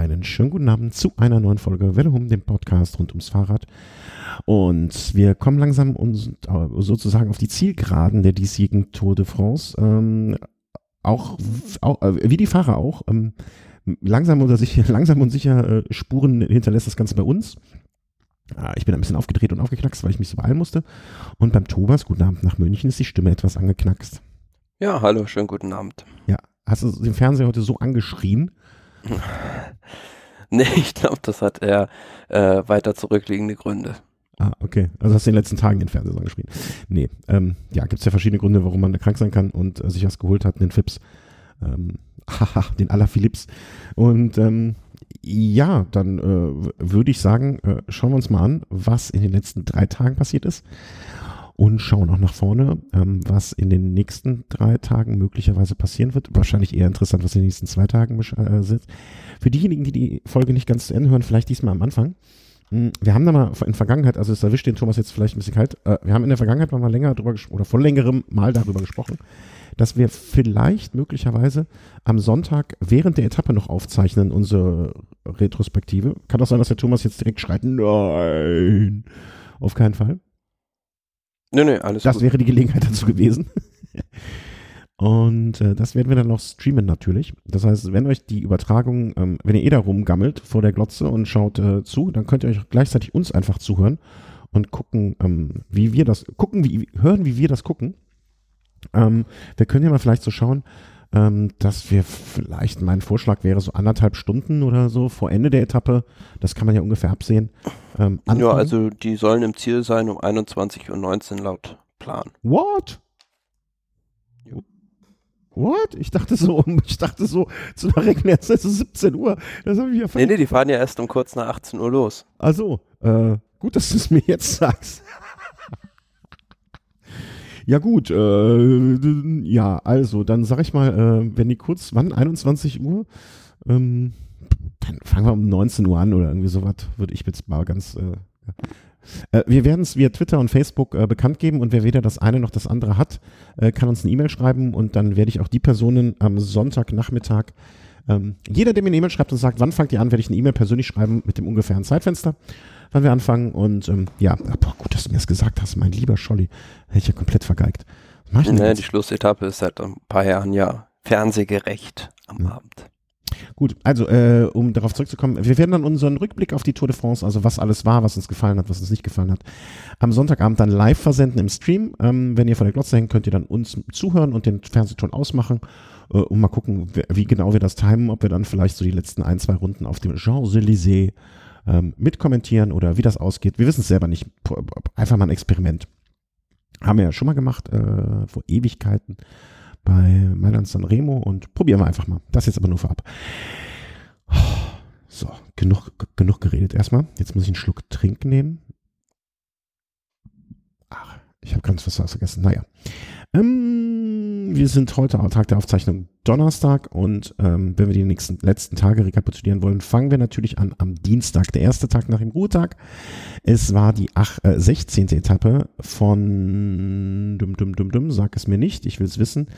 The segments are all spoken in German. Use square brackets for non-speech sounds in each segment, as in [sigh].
einen schönen guten Abend zu einer neuen Folge Welle um dem Podcast rund ums Fahrrad. Und wir kommen langsam uns, äh, sozusagen auf die Zielgeraden der diesjährigen Tour de France. Ähm, auch, auch äh, wie die Fahrer auch. Ähm, langsam, oder sicher, [laughs] langsam und sicher äh, Spuren hinterlässt das Ganze bei uns. Ah, ich bin ein bisschen aufgedreht und aufgeknackst, weil ich mich so beeilen musste. Und beim Thomas, guten Abend nach München, ist die Stimme etwas angeknackst. Ja, hallo, schönen guten Abend. Ja, hast du den Fernseher heute so angeschrien? [laughs] nee, ich glaube, das hat eher äh, weiter zurückliegende Gründe. Ah, okay. Also hast du in den letzten Tagen den Fernseher angeschrien. Nee, ähm, ja, gibt es ja verschiedene Gründe, warum man krank sein kann und äh, sich was geholt hat, den Fips. Ähm, [laughs] haha, den Aller Philips. Und ähm, ja, dann äh, würde ich sagen, äh, schauen wir uns mal an, was in den letzten drei Tagen passiert ist. Und schauen auch nach vorne, ähm, was in den nächsten drei Tagen möglicherweise passieren wird. Wahrscheinlich eher interessant, was in den nächsten zwei Tagen äh, sitzt. Für diejenigen, die die Folge nicht ganz zu Ende hören, vielleicht diesmal am Anfang. Hm, wir haben da mal in Vergangenheit, also es erwischt den Thomas jetzt vielleicht ein bisschen kalt, äh, wir haben in der Vergangenheit mal länger drüber gesprochen, oder vor längerem Mal darüber gesprochen, dass wir vielleicht möglicherweise am Sonntag während der Etappe noch aufzeichnen, unsere Retrospektive. Kann auch sein, dass der Thomas jetzt direkt schreit, nein, auf keinen Fall. Nö, nö, alles Das gut. wäre die Gelegenheit dazu gewesen. [laughs] Und äh, das werden wir dann noch streamen natürlich. Das heißt, wenn euch die Übertragung, ähm, wenn ihr eh da rumgammelt vor der Glotze und schaut äh, zu, dann könnt ihr euch gleichzeitig uns einfach zuhören und gucken, ähm, wie wir das, gucken, wie, hören, wie wir das gucken. Ähm, wir können ja mal vielleicht so schauen, ähm, dass wir vielleicht, mein Vorschlag wäre so anderthalb Stunden oder so vor Ende der Etappe, das kann man ja ungefähr absehen. Ähm, ja, also die sollen im Ziel sein um 21.19 Uhr laut Plan. What? What? Ich dachte so, [laughs] ich dachte so, zu einer Regenmerzeit ist 17 Uhr. Das habe ich ja Nee, nee, die fahren ja erst um kurz nach 18 Uhr los. Also, äh, gut, dass du es mir jetzt sagst. Ja gut, äh, ja, also dann sag ich mal, äh, wenn die kurz, wann, 21 Uhr? Ähm, dann fangen wir um 19 Uhr an oder irgendwie sowas, würde ich jetzt mal ganz... Äh, äh wir werden es via Twitter und Facebook äh, bekannt geben und wer weder das eine noch das andere hat, äh, kann uns eine E-Mail schreiben und dann werde ich auch die Personen am Sonntagnachmittag, ähm, jeder, der mir eine E-Mail schreibt und sagt, wann fangt ihr an, werde ich eine E-Mail persönlich schreiben mit dem ungefähren Zeitfenster wann wir anfangen. Und ähm, ja, boah, gut, dass du mir das gesagt hast, mein lieber Scholli. Hätte ich ja komplett vergeigt. Nee, die Schlussetappe ist seit ein paar Jahren ja fernsehgerecht am ja. Abend. Gut, also äh, um darauf zurückzukommen, wir werden dann unseren Rückblick auf die Tour de France, also was alles war, was uns gefallen hat, was uns nicht gefallen hat, am Sonntagabend dann live versenden im Stream. Ähm, wenn ihr vor der Glotze hängt, könnt ihr dann uns zuhören und den Fernsehton ausmachen äh, und mal gucken, wie genau wir das timen, ob wir dann vielleicht so die letzten ein, zwei Runden auf dem Champs-Élysées ähm, mitkommentieren oder wie das ausgeht. Wir wissen es selber nicht. Einfach mal ein Experiment. Haben wir ja schon mal gemacht, äh, vor Ewigkeiten bei Mailand Sanremo und probieren wir einfach mal. Das jetzt aber nur vorab. So, genug, genug geredet erstmal. Jetzt muss ich einen Schluck Trink nehmen. Ach, ich habe ganz was vergessen. Naja. Ähm, wir sind heute am Tag der Aufzeichnung Donnerstag und ähm, wenn wir die nächsten letzten Tage rekapitulieren wollen, fangen wir natürlich an am Dienstag, der erste Tag nach dem Ruhetag. Es war die ach, äh, 16. Etappe von dum dum dum dum, sag es mir nicht, ich will es wissen.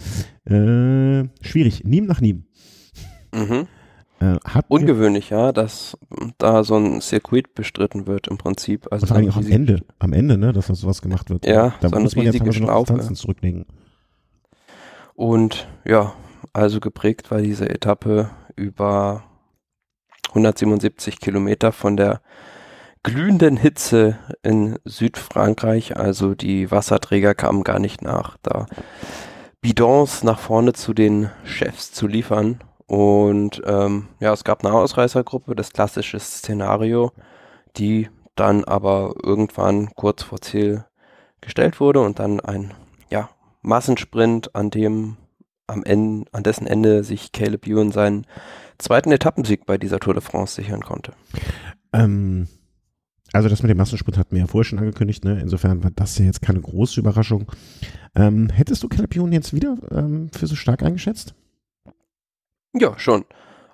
Äh, schwierig, Niem nach Niem. Mhm. Äh, Ungewöhnlich, ja, dass da so ein Circuit bestritten wird im Prinzip. Also vor allem auch am Ende, am Ende, ne, dass da sowas gemacht wird. Ja, da so muss man ja teilweise noch Distanzen zurücklegen. Und ja, also geprägt war diese Etappe über 177 Kilometer von der glühenden Hitze in Südfrankreich. Also die Wasserträger kamen gar nicht nach, da Bidons nach vorne zu den Chefs zu liefern. Und ähm, ja, es gab eine Ausreißergruppe, das klassische Szenario, die dann aber irgendwann kurz vor Ziel gestellt wurde und dann ein Massensprint, an dem am Ende, an dessen Ende sich Caleb Ewan seinen zweiten Etappensieg bei dieser Tour de France sichern konnte. Ähm, also das mit dem Massensprint hatten wir ja vorher schon angekündigt, ne? Insofern war das ja jetzt keine große Überraschung. Ähm, hättest du Caleb Ewan jetzt wieder ähm, für so stark eingeschätzt? Ja, schon.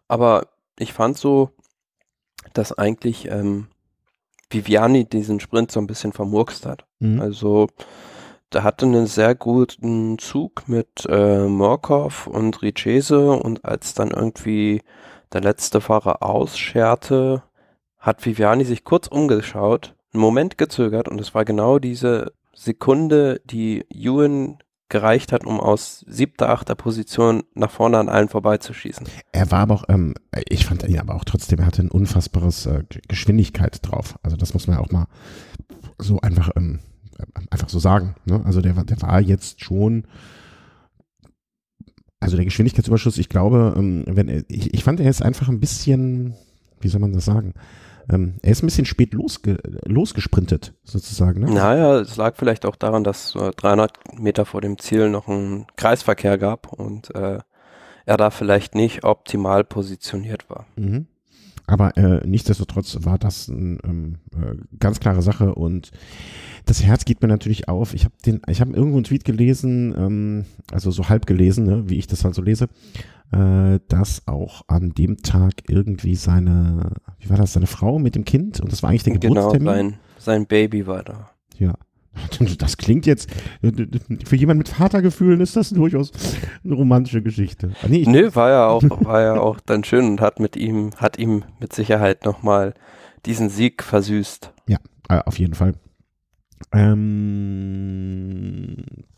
Aber ich fand so, dass eigentlich ähm, Viviani diesen Sprint so ein bisschen vermurkst hat. Mhm. Also der hatte einen sehr guten Zug mit äh, Morkov und Richese und als dann irgendwie der letzte Fahrer ausscherte, hat Viviani sich kurz umgeschaut, einen Moment gezögert und es war genau diese Sekunde, die Ewan gereicht hat, um aus siebter, achter Position nach vorne an allen vorbeizuschießen. Er war aber auch, ähm, ich fand ihn aber auch trotzdem, er hatte ein unfassbares äh, Geschwindigkeit drauf. Also das muss man ja auch mal so einfach, ähm, einfach so sagen. Ne? Also der, der war jetzt schon, also der Geschwindigkeitsüberschuss, ich glaube, ähm, wenn er, ich, ich fand er ist einfach ein bisschen, wie soll man das sagen? Ähm, er ist ein bisschen spät losge losgesprintet, sozusagen. Ne? Naja, es lag vielleicht auch daran, dass äh, 300 Meter vor dem Ziel noch einen Kreisverkehr gab und äh, er da vielleicht nicht optimal positioniert war. Mhm. Aber äh, nichtsdestotrotz war das eine ähm, äh, ganz klare Sache und das Herz geht mir natürlich auf. Ich habe den, ich habe irgendwo einen Tweet gelesen, ähm, also so halb gelesen, ne, wie ich das halt so lese, äh, dass auch an dem Tag irgendwie seine, wie war das, seine Frau mit dem Kind und das war eigentlich der Genau, Geburtstermin. sein, sein Baby war da. Ja. [laughs] Das klingt jetzt, für jemanden mit Vatergefühlen ist das durchaus eine romantische Geschichte. Ah, nee, ich, Nö, war ja auch, war ja auch dann schön und hat mit ihm, hat ihm mit Sicherheit nochmal diesen Sieg versüßt. Ja, äh, auf jeden Fall. Ähm,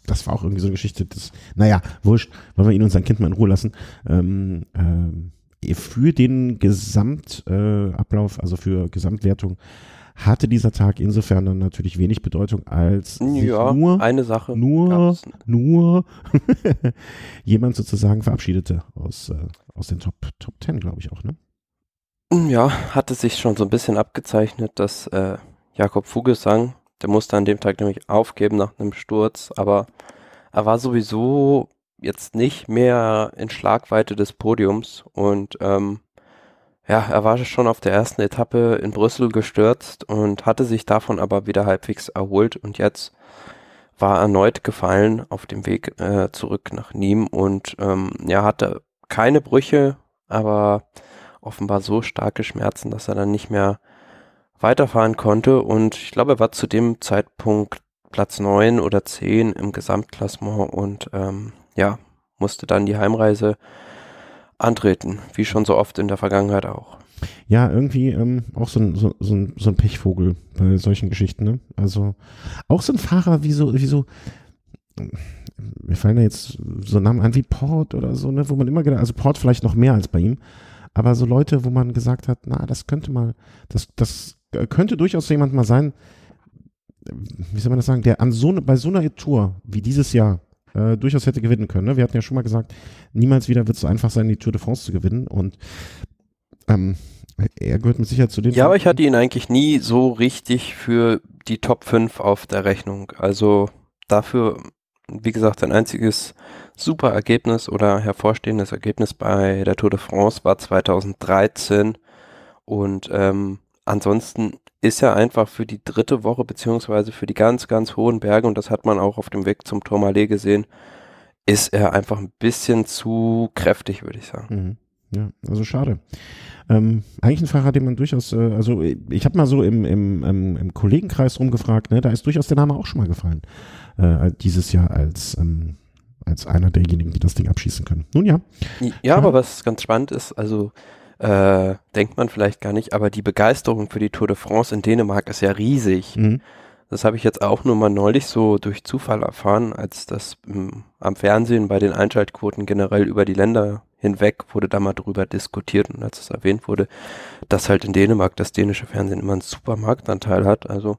das war auch irgendwie so eine Geschichte, das, naja, wurscht, wollen wir ihn und sein Kind mal in Ruhe lassen. Ähm, ähm, für den Gesamtablauf, äh, also für Gesamtwertung, hatte dieser Tag insofern dann natürlich wenig Bedeutung, als Ja, nur, eine Sache. nur, nur [laughs] jemand sozusagen verabschiedete aus, äh, aus den Top, Top Ten, glaube ich auch, ne? Ja, hatte sich schon so ein bisschen abgezeichnet, dass äh, Jakob Fugesang, der musste an dem Tag nämlich aufgeben nach einem Sturz, aber er war sowieso jetzt nicht mehr in Schlagweite des Podiums und ähm, ja, er war schon auf der ersten Etappe in Brüssel gestürzt und hatte sich davon aber wieder halbwegs erholt und jetzt war erneut gefallen auf dem Weg äh, zurück nach Nîmes und ähm, ja, hatte keine Brüche, aber offenbar so starke Schmerzen, dass er dann nicht mehr weiterfahren konnte und ich glaube, er war zu dem Zeitpunkt Platz 9 oder 10 im Gesamtklassement und ähm, ja, musste dann die Heimreise antreten, wie schon so oft in der Vergangenheit auch. Ja, irgendwie ähm, auch so ein, so, so, ein, so ein Pechvogel bei solchen Geschichten, ne? Also auch so ein Fahrer wie so, wie so, mir fallen da jetzt so Namen an wie Port oder so, ne, wo man immer gedacht, also Port vielleicht noch mehr als bei ihm, aber so Leute, wo man gesagt hat, na, das könnte mal, das, das könnte durchaus jemand mal sein, wie soll man das sagen, der an so, ne- bei so einer Tour wie dieses Jahr äh, durchaus hätte gewinnen können. Ne? Wir hatten ja schon mal gesagt, niemals wieder wird es so einfach sein, die Tour de France zu gewinnen und ähm, er gehört mit Sicherheit zu den. Ja, aber ich hatte ihn eigentlich nie so richtig für die Top 5 auf der Rechnung. Also dafür, wie gesagt, ein einziges super Ergebnis oder hervorstehendes Ergebnis bei der Tour de France war 2013 und ähm, ansonsten ist er einfach für die dritte Woche beziehungsweise für die ganz, ganz hohen Berge und das hat man auch auf dem Weg zum Tourmalet gesehen, ist er einfach ein bisschen zu kräftig, würde ich sagen. Mhm. Ja, also schade. Ähm, eigentlich ein Fahrer, den man durchaus, äh, also ich habe mal so im, im, im, im Kollegenkreis rumgefragt, ne, da ist durchaus der Name auch schon mal gefallen. Äh, dieses Jahr als, ähm, als einer derjenigen, die das Ding abschießen können. Nun ja. Ja, aber was ganz spannend ist, also äh, denkt man vielleicht gar nicht, aber die Begeisterung für die Tour de France in Dänemark ist ja riesig. Mhm. Das habe ich jetzt auch nur mal neulich so durch Zufall erfahren, als das m, am Fernsehen bei den Einschaltquoten generell über die Länder hinweg wurde da mal drüber diskutiert und als es erwähnt wurde, dass halt in Dänemark das dänische Fernsehen immer einen super Marktanteil hat. Also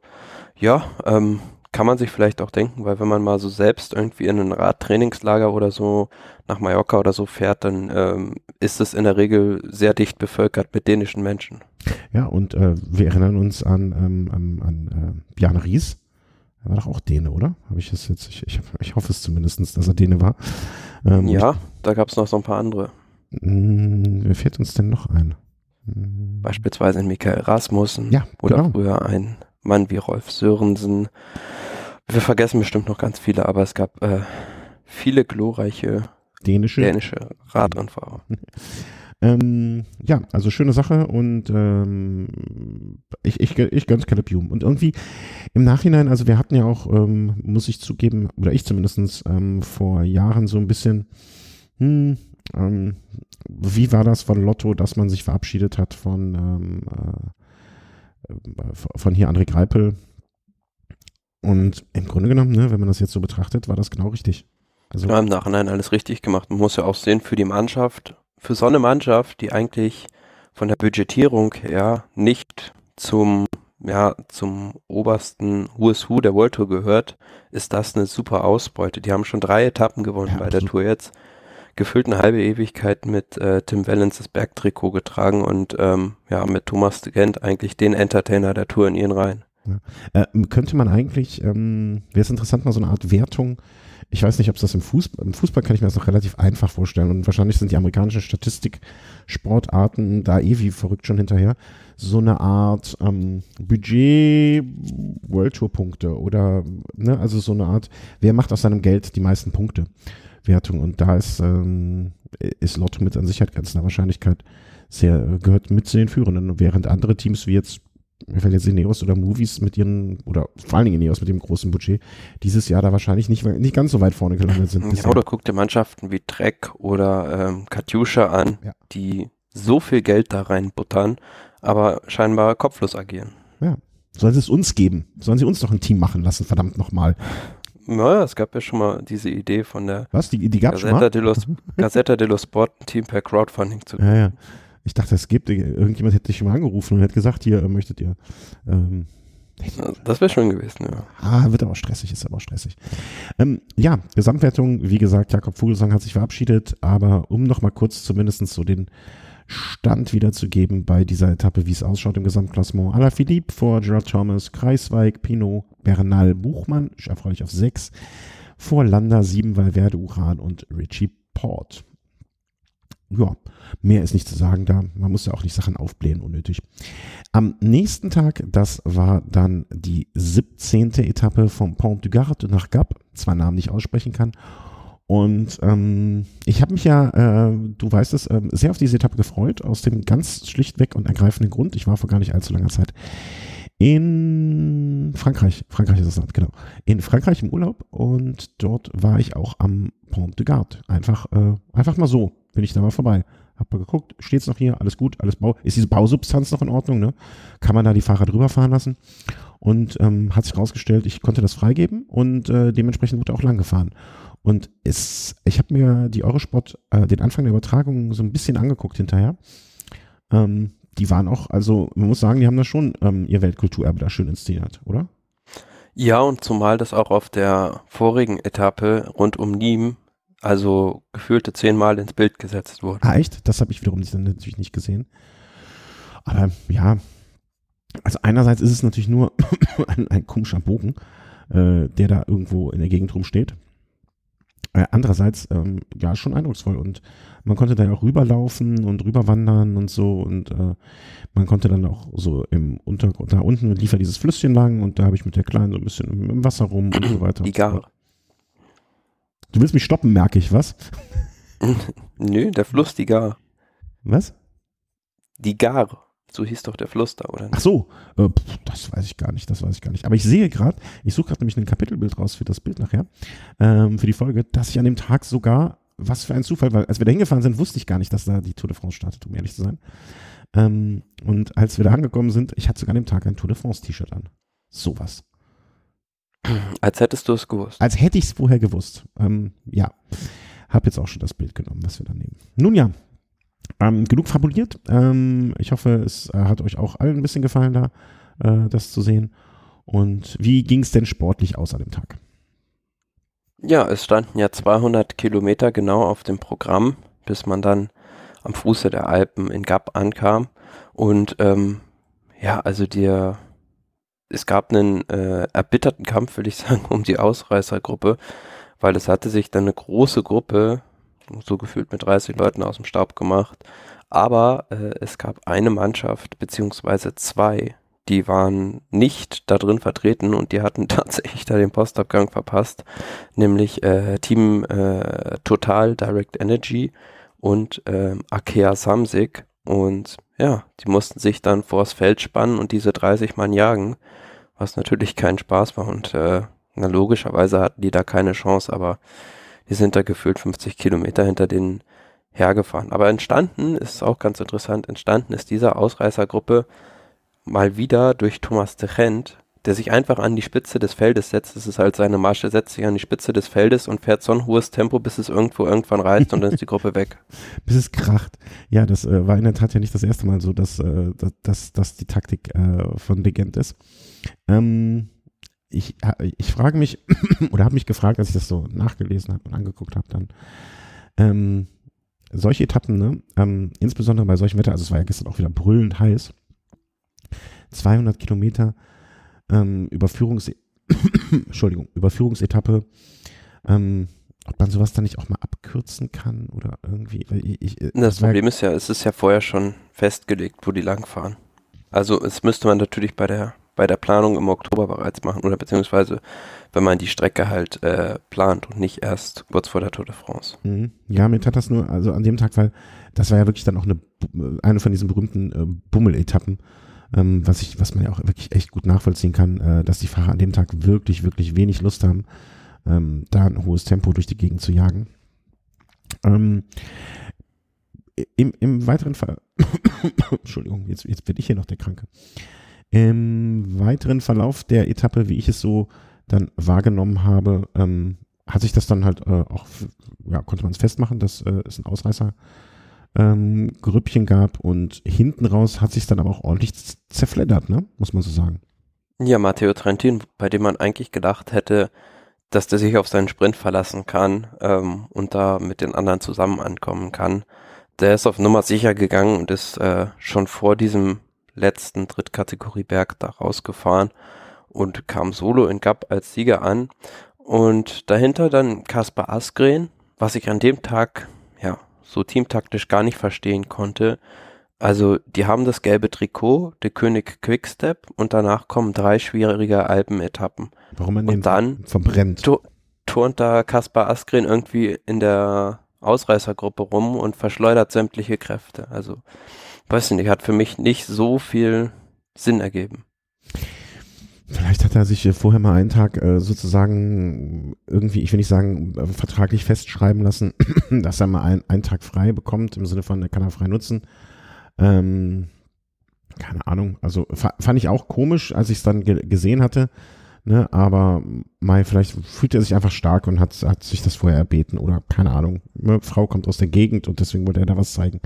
ja, ähm, kann man sich vielleicht auch denken, weil wenn man mal so selbst irgendwie in ein Radtrainingslager oder so nach Mallorca oder so fährt, dann ähm, ist es in der Regel sehr dicht bevölkert mit dänischen Menschen. Ja, und äh, wir erinnern uns an, ähm, an, an äh, Jan Ries. Er war doch auch Däne, oder? Habe ich es jetzt? Ich, ich, ich hoffe es zumindest, dass er Däne war. Ähm, ja, da gab es noch so ein paar andere. Mh, wer fährt uns denn noch ein? Mh, Beispielsweise ein Michael Rasmussen Ja, oder genau. früher ein Mann wie Rolf Sörensen. Wir vergessen bestimmt noch ganz viele, aber es gab äh, viele glorreiche Dänische. dänische Radrennfahrer. [laughs] Ähm, ja, also schöne Sache und ähm, ich, ich, ich gönn's Caleb. Und irgendwie im Nachhinein, also wir hatten ja auch, ähm, muss ich zugeben, oder ich zumindestens ähm, vor Jahren so ein bisschen, hm, Ähm, wie war das von Lotto, dass man sich verabschiedet hat von, ähm, äh, von hier André Greipel? Und im Grunde genommen, ne, wenn man das jetzt so betrachtet, war das genau richtig. Also ja, im Nachhinein alles richtig gemacht. Man muss ja auch sehen, für die Mannschaft, für so eine Mannschaft, die eigentlich von der Budgetierung her nicht zum ja, zum obersten Who Who der World Tour gehört, ist das eine super Ausbeute. Die haben schon drei Etappen gewonnen ja, bei der Tour jetzt. Gefühlt eine halbe Ewigkeit mit äh, Tim das Bergtrikot getragen und ähm, ja, mit Thomas de Gent eigentlich den Entertainer der Tour in ihren Reihen. Ja. Äh, könnte man eigentlich, ähm, wäre es interessant, mal so eine Art Wertung ich weiß nicht, ob es das im Fußball, im Fußball kann ich mir das noch relativ einfach vorstellen und wahrscheinlich sind die amerikanischen Statistiksportarten da eh wie verrückt schon hinterher. So eine Art ähm, Budget World Tour Punkte oder, ne, also so eine Art, wer macht aus seinem Geld die meisten Punkte Wertung und da ist, ähm, ist Lotto mit an Sicherheit grenzender Wahrscheinlichkeit sehr, gehört mit zu den Führenden, während andere Teams wie jetzt mir fällt jetzt Ineos oder Movies mit ihren, oder vor allen Dingen Ineos mit dem großen Budget, dieses Jahr da wahrscheinlich nicht, nicht ganz so weit vorne gelandet sind. Ja, oder guck dir Mannschaften wie Trek oder ähm, Katjuscha an, ja. die so viel Geld da reinbuttern, aber scheinbar kopflos agieren. Ja. Sollen sie es uns geben? Sollen sie uns doch ein Team machen lassen, verdammt nochmal. Naja, es gab ja schon mal diese Idee von der Was? Die, die gab Gazzetta, dello, Gazzetta dello Sport ein Team per Crowdfunding zu Ja, ja. Ich dachte, es gibt, irgendjemand hätte dich schon mal angerufen und hätte gesagt, hier, möchtet ihr. Ähm, das wäre schön gewesen, ja. Ah, wird aber stressig, ist aber stressig. Ähm, ja, Gesamtwertung, wie gesagt, Jakob Vogelsang hat sich verabschiedet, aber um nochmal kurz zumindest so den Stand wiederzugeben bei dieser Etappe, wie es ausschaut im Gesamtklassement. Alaphilippe vor Gerard Thomas, Kreisweig, Pinot, Bernal, Buchmann, erfreulich auf 6, vor Landa, 7, Valverde, Uran und Richie Port ja, mehr ist nicht zu sagen da. Man muss ja auch nicht Sachen aufblähen unnötig. Am nächsten Tag, das war dann die 17. Etappe vom Pont du Gard nach Gap, zwei Namen nicht aussprechen kann. Und ähm, ich habe mich ja, äh, du weißt es, äh, sehr auf diese Etappe gefreut, aus dem ganz schlichtweg und ergreifenden Grund. Ich war vor gar nicht allzu langer Zeit in Frankreich. Frankreich ist das Land, genau. In Frankreich im Urlaub und dort war ich auch am Pont du Gard. Einfach, äh, einfach mal so bin ich da mal vorbei. Hab mal geguckt, steht's noch hier, alles gut, alles Bau. Ist diese Bausubstanz noch in Ordnung, ne? Kann man da die Fahrer drüber fahren lassen? Und ähm, hat sich rausgestellt, ich konnte das freigeben und äh, dementsprechend wurde auch lang gefahren. Und es, ich habe mir die Eurosport, äh, den Anfang der Übertragung so ein bisschen angeguckt hinterher. Ähm, die waren auch, also man muss sagen, die haben da schon ähm, ihr Weltkulturerbe da schön inszeniert, oder? Ja, und zumal das auch auf der vorigen Etappe rund um Nîmes also gefühlte zehnmal ins Bild gesetzt wurde. Ah, echt? Das habe ich wiederum nicht, natürlich nicht gesehen. Aber ja, also einerseits ist es natürlich nur [coughs] ein, ein komischer Bogen, äh, der da irgendwo in der Gegend rumsteht. Äh, andererseits, ähm, ja, schon eindrucksvoll und man konnte da auch rüberlaufen und rüberwandern und so und äh, man konnte dann auch so im Untergrund, da unten lief ja dieses Flüsschen lang und da habe ich mit der Kleinen so ein bisschen im Wasser rum und so weiter. Die Gar. Du willst mich stoppen, merke ich, was? [laughs] Nö, der Fluss, die Gar. Was? Die Gar. So hieß doch der Fluss da, oder? Nicht? Ach so, äh, das weiß ich gar nicht, das weiß ich gar nicht. Aber ich sehe gerade, ich suche gerade nämlich ein Kapitelbild raus für das Bild nachher, ähm, für die Folge, dass ich an dem Tag sogar, was für ein Zufall, weil als wir da hingefahren sind, wusste ich gar nicht, dass da die Tour de France startet, um ehrlich zu sein. Ähm, und als wir da angekommen sind, ich hatte sogar an dem Tag ein Tour de France T-Shirt an. Sowas. [clears throat] Als hättest du es gewusst. Als hätte ich es vorher gewusst. Ähm, ja, habe jetzt auch schon das Bild genommen, was wir da nehmen. Nun ja, ähm, genug fabuliert. Ähm, ich hoffe, es äh, hat euch auch allen ein bisschen gefallen, da äh, das zu sehen. Und wie ging es denn sportlich aus an dem Tag? Ja, es standen ja 200 Kilometer genau auf dem Programm, bis man dann am Fuße der Alpen in Gap ankam. Und ähm, ja, also der es gab einen äh, erbitterten Kampf, würde ich [laughs] sagen, um die Ausreißergruppe, weil es hatte sich dann eine große Gruppe, so gefühlt mit 30 Leuten aus dem Staub gemacht. Aber äh, es gab eine Mannschaft, beziehungsweise zwei, die waren nicht da drin vertreten und die hatten [laughs] tatsächlich da den Postabgang verpasst, nämlich äh, Team äh, Total Direct Energy und äh, Akea Samsic. Und ja, die mussten sich dann vors Feld spannen und diese 30 Mann jagen was natürlich kein Spaß war und äh, na, logischerweise hatten die da keine Chance, aber die sind da gefühlt 50 Kilometer hinter den hergefahren. Aber entstanden ist auch ganz interessant, entstanden ist diese Ausreißergruppe mal wieder durch Thomas de der sich einfach an die Spitze des Feldes setzt. Das ist halt seine Masche, setzt sich an die Spitze des Feldes und fährt so ein hohes Tempo, bis es irgendwo irgendwann reißt und dann ist die Gruppe weg. [laughs] bis es kracht. Ja, das äh, war in der Tat ja nicht das erste Mal so, dass, äh, dass, dass die Taktik äh, von Legend ist. Ähm, ich, ich frage mich, [clears throat] oder habe mich gefragt, als ich das so nachgelesen habe und angeguckt habe, dann, ähm, solche Etappen, ne, ähm, insbesondere bei solchem Wetter, also es war ja gestern auch wieder brüllend heiß, 200 Kilometer ähm, Überführungs [clears throat] Entschuldigung, Überführungsetappe, ähm, ob man sowas dann nicht auch mal abkürzen kann oder irgendwie. Ich, ich, das, das Problem ist ja, es ist ja vorher schon festgelegt, wo die langfahren. Also es müsste man natürlich bei der bei der Planung im Oktober bereits machen oder beziehungsweise wenn man die Strecke halt äh, plant und nicht erst kurz vor der Tour de France. Mhm. Ja, mir tat das nur, also an dem Tag, weil das war ja wirklich dann auch eine, eine von diesen berühmten äh, Bummel-Etappen, ähm, was ich, was man ja auch wirklich echt gut nachvollziehen kann, äh, dass die Fahrer an dem Tag wirklich, wirklich wenig Lust haben, ähm, da ein hohes Tempo durch die Gegend zu jagen. Ähm, im, Im weiteren Fall, [coughs] Entschuldigung, jetzt, jetzt bin ich hier noch der Kranke. Im weiteren Verlauf der Etappe, wie ich es so dann wahrgenommen habe, ähm, hat sich das dann halt äh, auch, ja, konnte man es festmachen, dass äh, es ein Ausreißer ähm, Grüppchen gab und hinten raus hat sich dann aber auch ordentlich zerfleddert, ne? Muss man so sagen. Ja, Matteo Trentin, bei dem man eigentlich gedacht hätte, dass der sich auf seinen Sprint verlassen kann ähm, und da mit den anderen zusammen ankommen kann. Der ist auf Nummer sicher gegangen und ist äh, schon vor diesem letzten Drittkategorie-Berg da rausgefahren und kam solo in Gap als Sieger an. Und dahinter dann Kaspar Asgren, was ich an dem Tag, ja, so teamtaktisch gar nicht verstehen konnte. Also, die haben das gelbe Trikot, der König Quickstep und danach kommen drei schwierige Alpenetappen. Warum man und dann verbrennt? turnt da Kaspar Asgren irgendwie in der Ausreißergruppe rum und verschleudert sämtliche Kräfte. Also, weiß nicht, hat für mich nicht so viel Sinn ergeben. Vielleicht hat er sich vorher mal einen Tag äh, sozusagen irgendwie, ich will nicht sagen, äh, vertraglich festschreiben lassen, [clears throat] dass er mal ein, einen Tag frei bekommt, im Sinne von, er kann er frei nutzen. Ähm, keine Ahnung, also fand ich auch komisch, als ich es dann ge gesehen hatte. Ne, aber Mai, vielleicht fühlt er sich einfach stark und hat, hat sich das vorher erbeten oder keine Ahnung. Eine Frau kommt aus der Gegend und deswegen wollte er da was zeigen.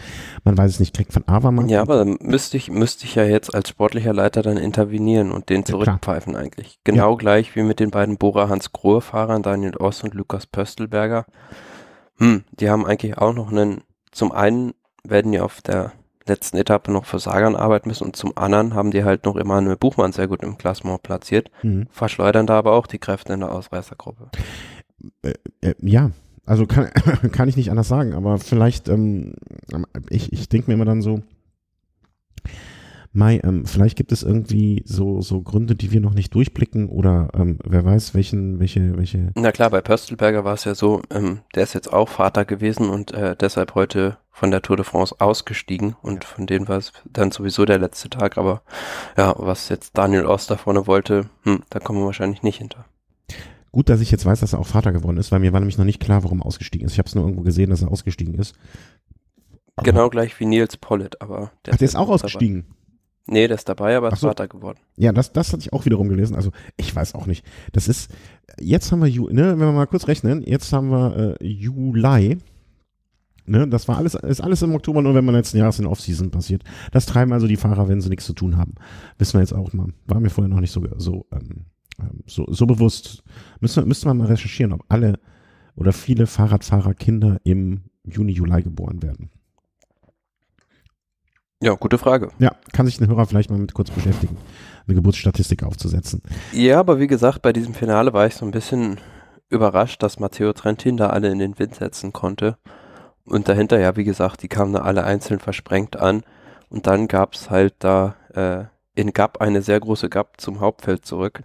Man weiß es nicht, kriegt von Avermann. Ja, aber dann müsste ich, müsste ich ja jetzt als sportlicher Leiter dann intervenieren und den zurückpfeifen ja, eigentlich. Genau ja. gleich wie mit den beiden Bora Hans Grohe Fahrern, Daniel Oss und Lukas Pöstelberger. Hm, die haben eigentlich auch noch einen, zum einen werden ja auf der letzten Etappe noch für Sagan arbeiten müssen und zum anderen haben die halt noch Emanuel Buchmann sehr gut im Klassement platziert, mhm. verschleudern da aber auch die Kräfte in der Ausreißergruppe. Äh, äh, ja, also kann, [laughs] kann ich nicht anders sagen, aber vielleicht, ähm, ich, ich denke mir immer dann so, Mai, ähm, vielleicht gibt es irgendwie so, so Gründe, die wir noch nicht durchblicken oder ähm, wer weiß, welchen, welche, welche. Na klar, bei Pöstelberger war es ja so, ähm, der ist jetzt auch Vater gewesen und äh, deshalb heute von der Tour de France ausgestiegen und von denen war es dann sowieso der letzte Tag, aber ja, was jetzt Daniel Oster vorne wollte, hm, da kommen wir wahrscheinlich nicht hinter. Gut, dass ich jetzt weiß, dass er auch Vater geworden ist, weil mir war nämlich noch nicht klar, warum er ausgestiegen ist. Ich habe es nur irgendwo gesehen, dass er ausgestiegen ist. Aber genau gleich wie Nils Pollitt, aber der Ach, der ist auch ausgestiegen. Nee, der ist dabei, aber ist so. Vater geworden. Ja, das, das hatte ich auch wiederum gelesen. Also ich weiß auch nicht. Das ist, jetzt haben wir, Ju, ne, wenn wir mal kurz rechnen, jetzt haben wir äh, Juli. Ne, das war alles, ist alles im Oktober, nur wenn man letzten Jahres in Offseason passiert. Das treiben also die Fahrer, wenn sie nichts zu tun haben. Wissen wir jetzt auch mal. War mir vorher noch nicht so, so, ähm, ähm so, so bewusst. Müssen, müsste man mal recherchieren, ob alle oder viele Fahrradfahrer Kinder im Juni, Juli geboren werden. Ja, gute Frage. Ja, kann sich ein Hörer vielleicht mal mit kurz beschäftigen, eine Geburtsstatistik aufzusetzen. Ja, aber wie gesagt, bei diesem Finale war ich so ein bisschen überrascht, dass Matteo Trentin da alle in den Wind setzen konnte. Und dahinter, ja, wie gesagt, die kamen da alle einzeln versprengt an. Und dann gab's halt da äh, in Gap eine sehr große Gap zum Hauptfeld zurück.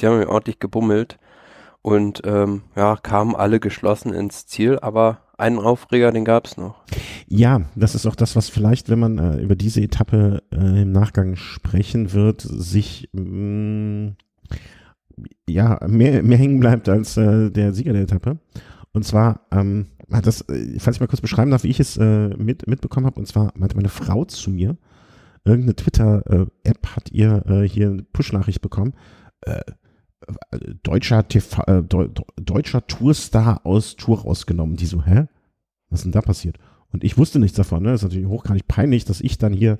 Die haben ordentlich gebummelt und ähm, ja, kamen alle geschlossen ins Ziel, aber einen Aufreger, den gab es noch. Ja, das ist auch das, was vielleicht, wenn man äh, über diese Etappe äh, im Nachgang sprechen wird, sich mh, mm, ja mehr, mehr hängen bleibt als äh, der Sieger der Etappe. Und zwar ähm, das, äh, falls ich mal kurz beschreiben darf, wie ich es äh, mit, mitbekommen habe, und zwar meinte meine Frau zu mir, irgendeine Twitter-App hat ihr äh, hier eine Push-Nachricht bekommen. Äh, deutscher TV, äh, Deu deutscher Tourstar aus Tour rausgenommen. Die so, hä? Was ist denn da passiert? Und ich wusste nichts davon. Ne? Das ist natürlich hochgradig peinlich, dass ich dann hier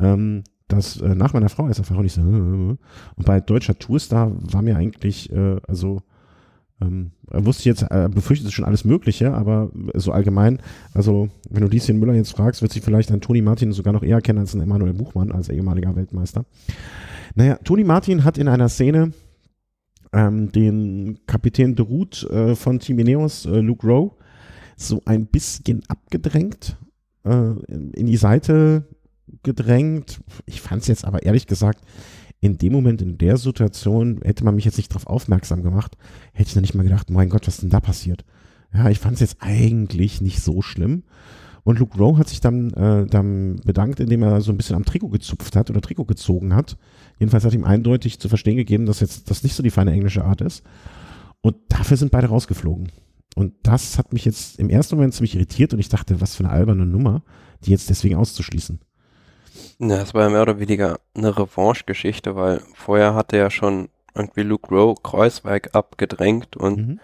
ähm, das äh, nach meiner Frau erst erfahre und ich so, äh, [laughs] und bei deutscher Tourstar war mir eigentlich, äh, also ähm, wusste ich jetzt, äh, befürchtet schon alles Mögliche, aber so allgemein, also wenn du Lieschen Müller jetzt fragst, wird sich vielleicht an Toni Martin sogar noch eher kennen als an Emanuel Buchmann, als ehemaliger Weltmeister. Naja, Toni Martin hat in einer Szene ähm, den Kapitän de Route äh, von Team Ineos, äh, Luke Rowe, so ein bisschen abgedrängt, äh, in, in die Seite gedrängt. Ich fand es jetzt aber ehrlich gesagt in dem Moment, in der Situation, hätte man mich jetzt nicht darauf aufmerksam gemacht, hätte ich noch nicht mal gedacht, mein Gott, was ist denn da passiert? Ja, ich fand es jetzt eigentlich nicht so schlimm. Und Luke Rowe hat sich dann, äh, dann bedankt, indem er so ein bisschen am Trikot gezupft hat oder Trikot gezogen hat. Jedenfalls hat ihm eindeutig zu verstehen gegeben, dass jetzt das nicht so die feine englische Art ist. Und dafür sind beide rausgeflogen. Und das hat mich jetzt im ersten Moment ziemlich irritiert und ich dachte, was für eine alberne Nummer, die jetzt deswegen auszuschließen. Ja, es war ja mehr oder weniger eine Revanche-Geschichte, weil vorher hatte ja schon irgendwie Luke Rowe Kreuzweig abgedrängt und mhm.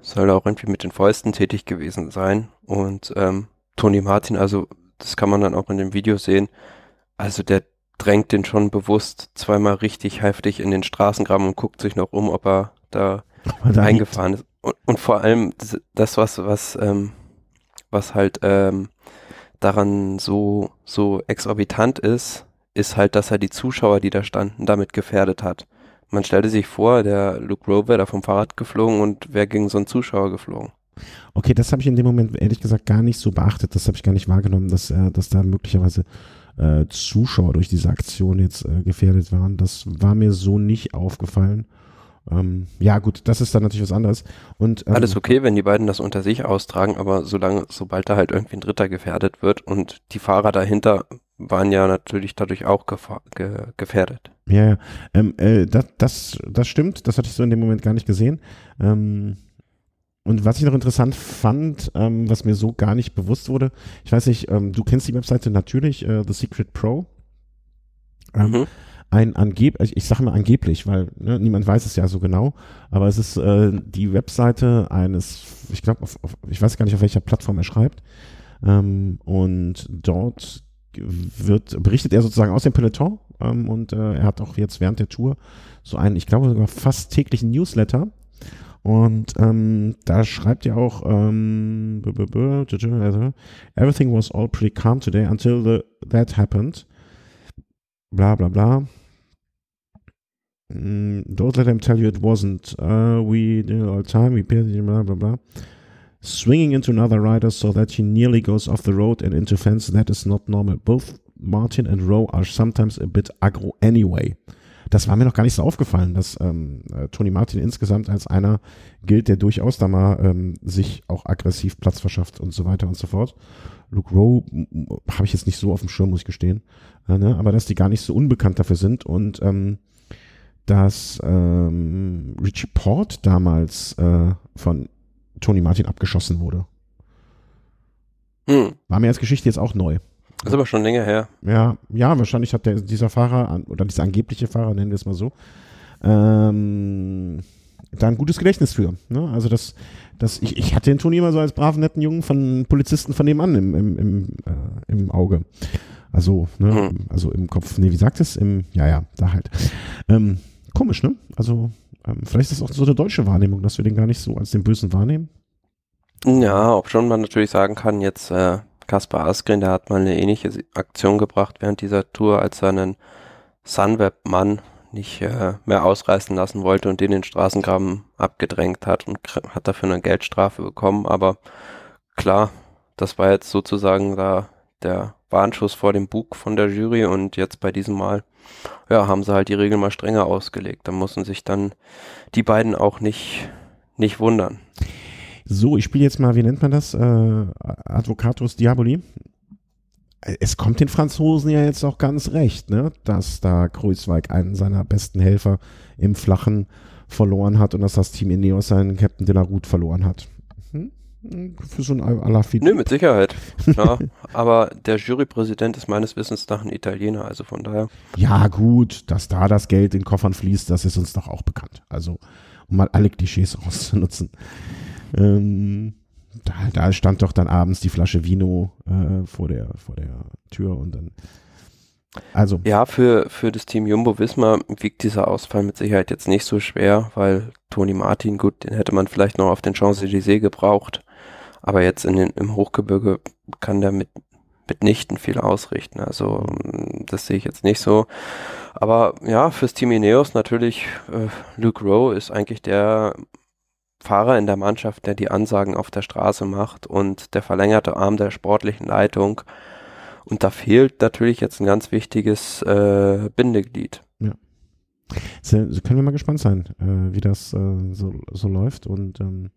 soll auch irgendwie mit den Fäusten tätig gewesen sein. Und ähm, Tony Martin, also das kann man dann auch in dem Video sehen, also der drängt den schon bewusst zweimal richtig heftig in den Straßengraben und guckt sich noch um, ob er da, eingefahren ist. Und, und, vor allem das, was, was, ähm, was halt ähm, daran so, so exorbitant ist, ist halt, dass er die Zuschauer, die da standen, damit gefährdet hat. Man stellte sich vor, der Luke Rowe wäre da vom Fahrrad geflogen und wäre gegen so einen Zuschauer geflogen. Okay, das habe ich in dem Moment ehrlich gesagt gar nicht so beachtet. Das habe ich gar nicht wahrgenommen, dass, äh, dass da möglicherweise äh, Zuschauer durch diese Aktion jetzt äh, gefährdet waren. Das war mir so nicht aufgefallen. Ähm, ja, gut, das ist dann natürlich was anderes. Und, ähm, Alles okay, wenn die beiden das unter sich austragen, aber solange, sobald da halt irgendwie ein Dritter gefährdet wird und die Fahrer dahinter waren ja natürlich dadurch auch ge gefährdet. Ja, ja. Ähm, äh, das, das, das stimmt, das hatte ich so in dem Moment gar nicht gesehen. Ähm, und was ich noch interessant fand, ähm, was mir so gar nicht bewusst wurde, ich weiß nicht, ähm, du kennst die Webseite natürlich, äh, The Secret Pro. Ähm, mhm ein angeblich, ich sage mal angeblich, weil ne, niemand weiß es ja so genau, aber es ist äh, die Webseite eines, ich glaube, ich weiß gar nicht, auf welcher Plattform er schreibt. Ähm, und dort wird berichtet er sozusagen aus dem Peloton ähm, und äh, er hat auch jetzt während der Tour so einen, ich glaube sogar fast täglichen Newsletter. Und ähm, da schreibt er auch, ähm, everything was all pretty calm today until the, that happened. Bla bla bla. Mm, don't let them tell you it wasn't. Uh, we did it all the time. We paid blah blah blah. Swinging into another rider so that he nearly goes off the road and into fence. That is not normal. Both Martin and Rowe are sometimes a bit aggro anyway. Das war mir noch gar nicht so aufgefallen, dass ähm, äh, Tony Martin insgesamt als einer gilt, der durchaus da mal ähm, sich auch aggressiv Platz verschafft und so weiter und so fort. Luke Rowe habe ich jetzt nicht so auf dem Schirm, muss ich gestehen. Äh, ne? Aber dass die gar nicht so unbekannt dafür sind und ähm, dass ähm, Richie Port damals äh, von Tony Martin abgeschossen wurde. Hm. War mir als Geschichte jetzt auch neu. Das ist aber schon länger her. Ja, ja, wahrscheinlich hat der, dieser Fahrer, oder dieser angebliche Fahrer, nennen wir es mal so, ähm, da ein gutes Gedächtnis für. Ne? Also das, das, ich, ich hatte den Toni immer so als braven, netten Jungen von Polizisten von nebenan im, im, im, äh, im Auge. Also, ne, mhm. also im Kopf, nee, wie sagt es? Im, ja, ja, da halt. Ähm, Komisch, ne? Also, ähm, vielleicht ist das auch so eine deutsche Wahrnehmung, dass wir den gar nicht so als den Bösen wahrnehmen. Ja, ob schon man natürlich sagen kann, jetzt äh, Kaspar Askren, der hat mal eine ähnliche Aktion gebracht während dieser Tour, als er einen Sunweb-Mann nicht äh, mehr ausreißen lassen wollte und den den Straßengraben abgedrängt hat und hat dafür eine Geldstrafe bekommen. Aber klar, das war jetzt sozusagen da der Warnschuss vor dem Bug von der Jury und jetzt bei diesem Mal, ja, haben sie halt die Regeln mal strenger ausgelegt. Da mussten sich dann die beiden auch nicht, nicht wundern. So, ich spiele jetzt mal, wie nennt man das? Äh, Advocatus Diaboli. Es kommt den Franzosen ja jetzt auch ganz recht, ne? dass da Kreuzweig einen seiner besten Helfer im Flachen verloren hat und dass das Team Ineos seinen Captain de la Route verloren hat. Hm? Für so ein Alaphilippe. Nö, mit Sicherheit. Klar. [laughs] Aber der Jurypräsident ist meines Wissens nach ein Italiener, also von daher. Ja, gut, dass da das Geld in Koffern fließt, das ist uns doch auch bekannt. Also, um mal alle Klischees [laughs] auszunutzen. Ähm, da, da, stand doch dann abends die Flasche Vino äh, vor, der, vor der Tür und dann. Also. Ja, für, für das Team Jumbo Wismar wiegt dieser Ausfall mit Sicherheit jetzt nicht so schwer, weil Toni Martin, gut, den hätte man vielleicht noch auf den Champs-Élysées gebraucht. Aber jetzt in den, im Hochgebirge kann der mit, mitnichten viel ausrichten. Also das sehe ich jetzt nicht so. Aber ja, fürs Team Ineos natürlich, äh, Luke Rowe ist eigentlich der Fahrer in der Mannschaft, der die Ansagen auf der Straße macht und der verlängerte Arm der sportlichen Leitung. Und da fehlt natürlich jetzt ein ganz wichtiges äh, Bindeglied. Ja. So, können wir mal gespannt sein, äh, wie das äh, so, so läuft. Und ähm,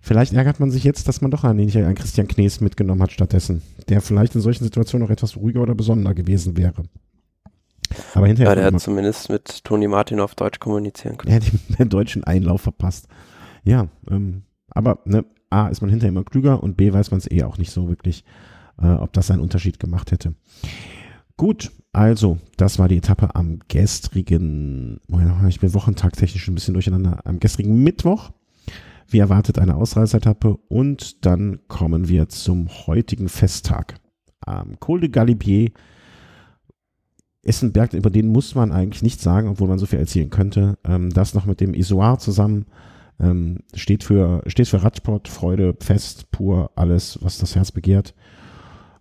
vielleicht ärgert man sich jetzt, dass man doch einen, einen Christian Knees mitgenommen hat stattdessen, der vielleicht in solchen Situationen noch etwas ruhiger oder besonderer gewesen wäre. Aber hinterher. Ja, der hat zumindest mit Toni Martin auf Deutsch kommunizieren können. Er hat den, den deutschen Einlauf verpasst. Ja, ähm, aber ne, A ist man hinterher immer klüger und B weiß man es eh auch nicht so wirklich, äh, ob das einen Unterschied gemacht hätte. Gut, also, das war die Etappe am gestrigen, ich bin wochentagtechnisch ein bisschen durcheinander, am gestrigen Mittwoch. Wie erwartet eine Ausreißetappe und dann kommen wir zum heutigen Festtag. Am Col de Galibier ist ein Berg, über den muss man eigentlich nichts sagen, obwohl man so viel erzählen könnte. Ähm, das noch mit dem Isoar zusammen ähm, steht für, steht für Radsport, Freude, Fest, pur, alles, was das Herz begehrt.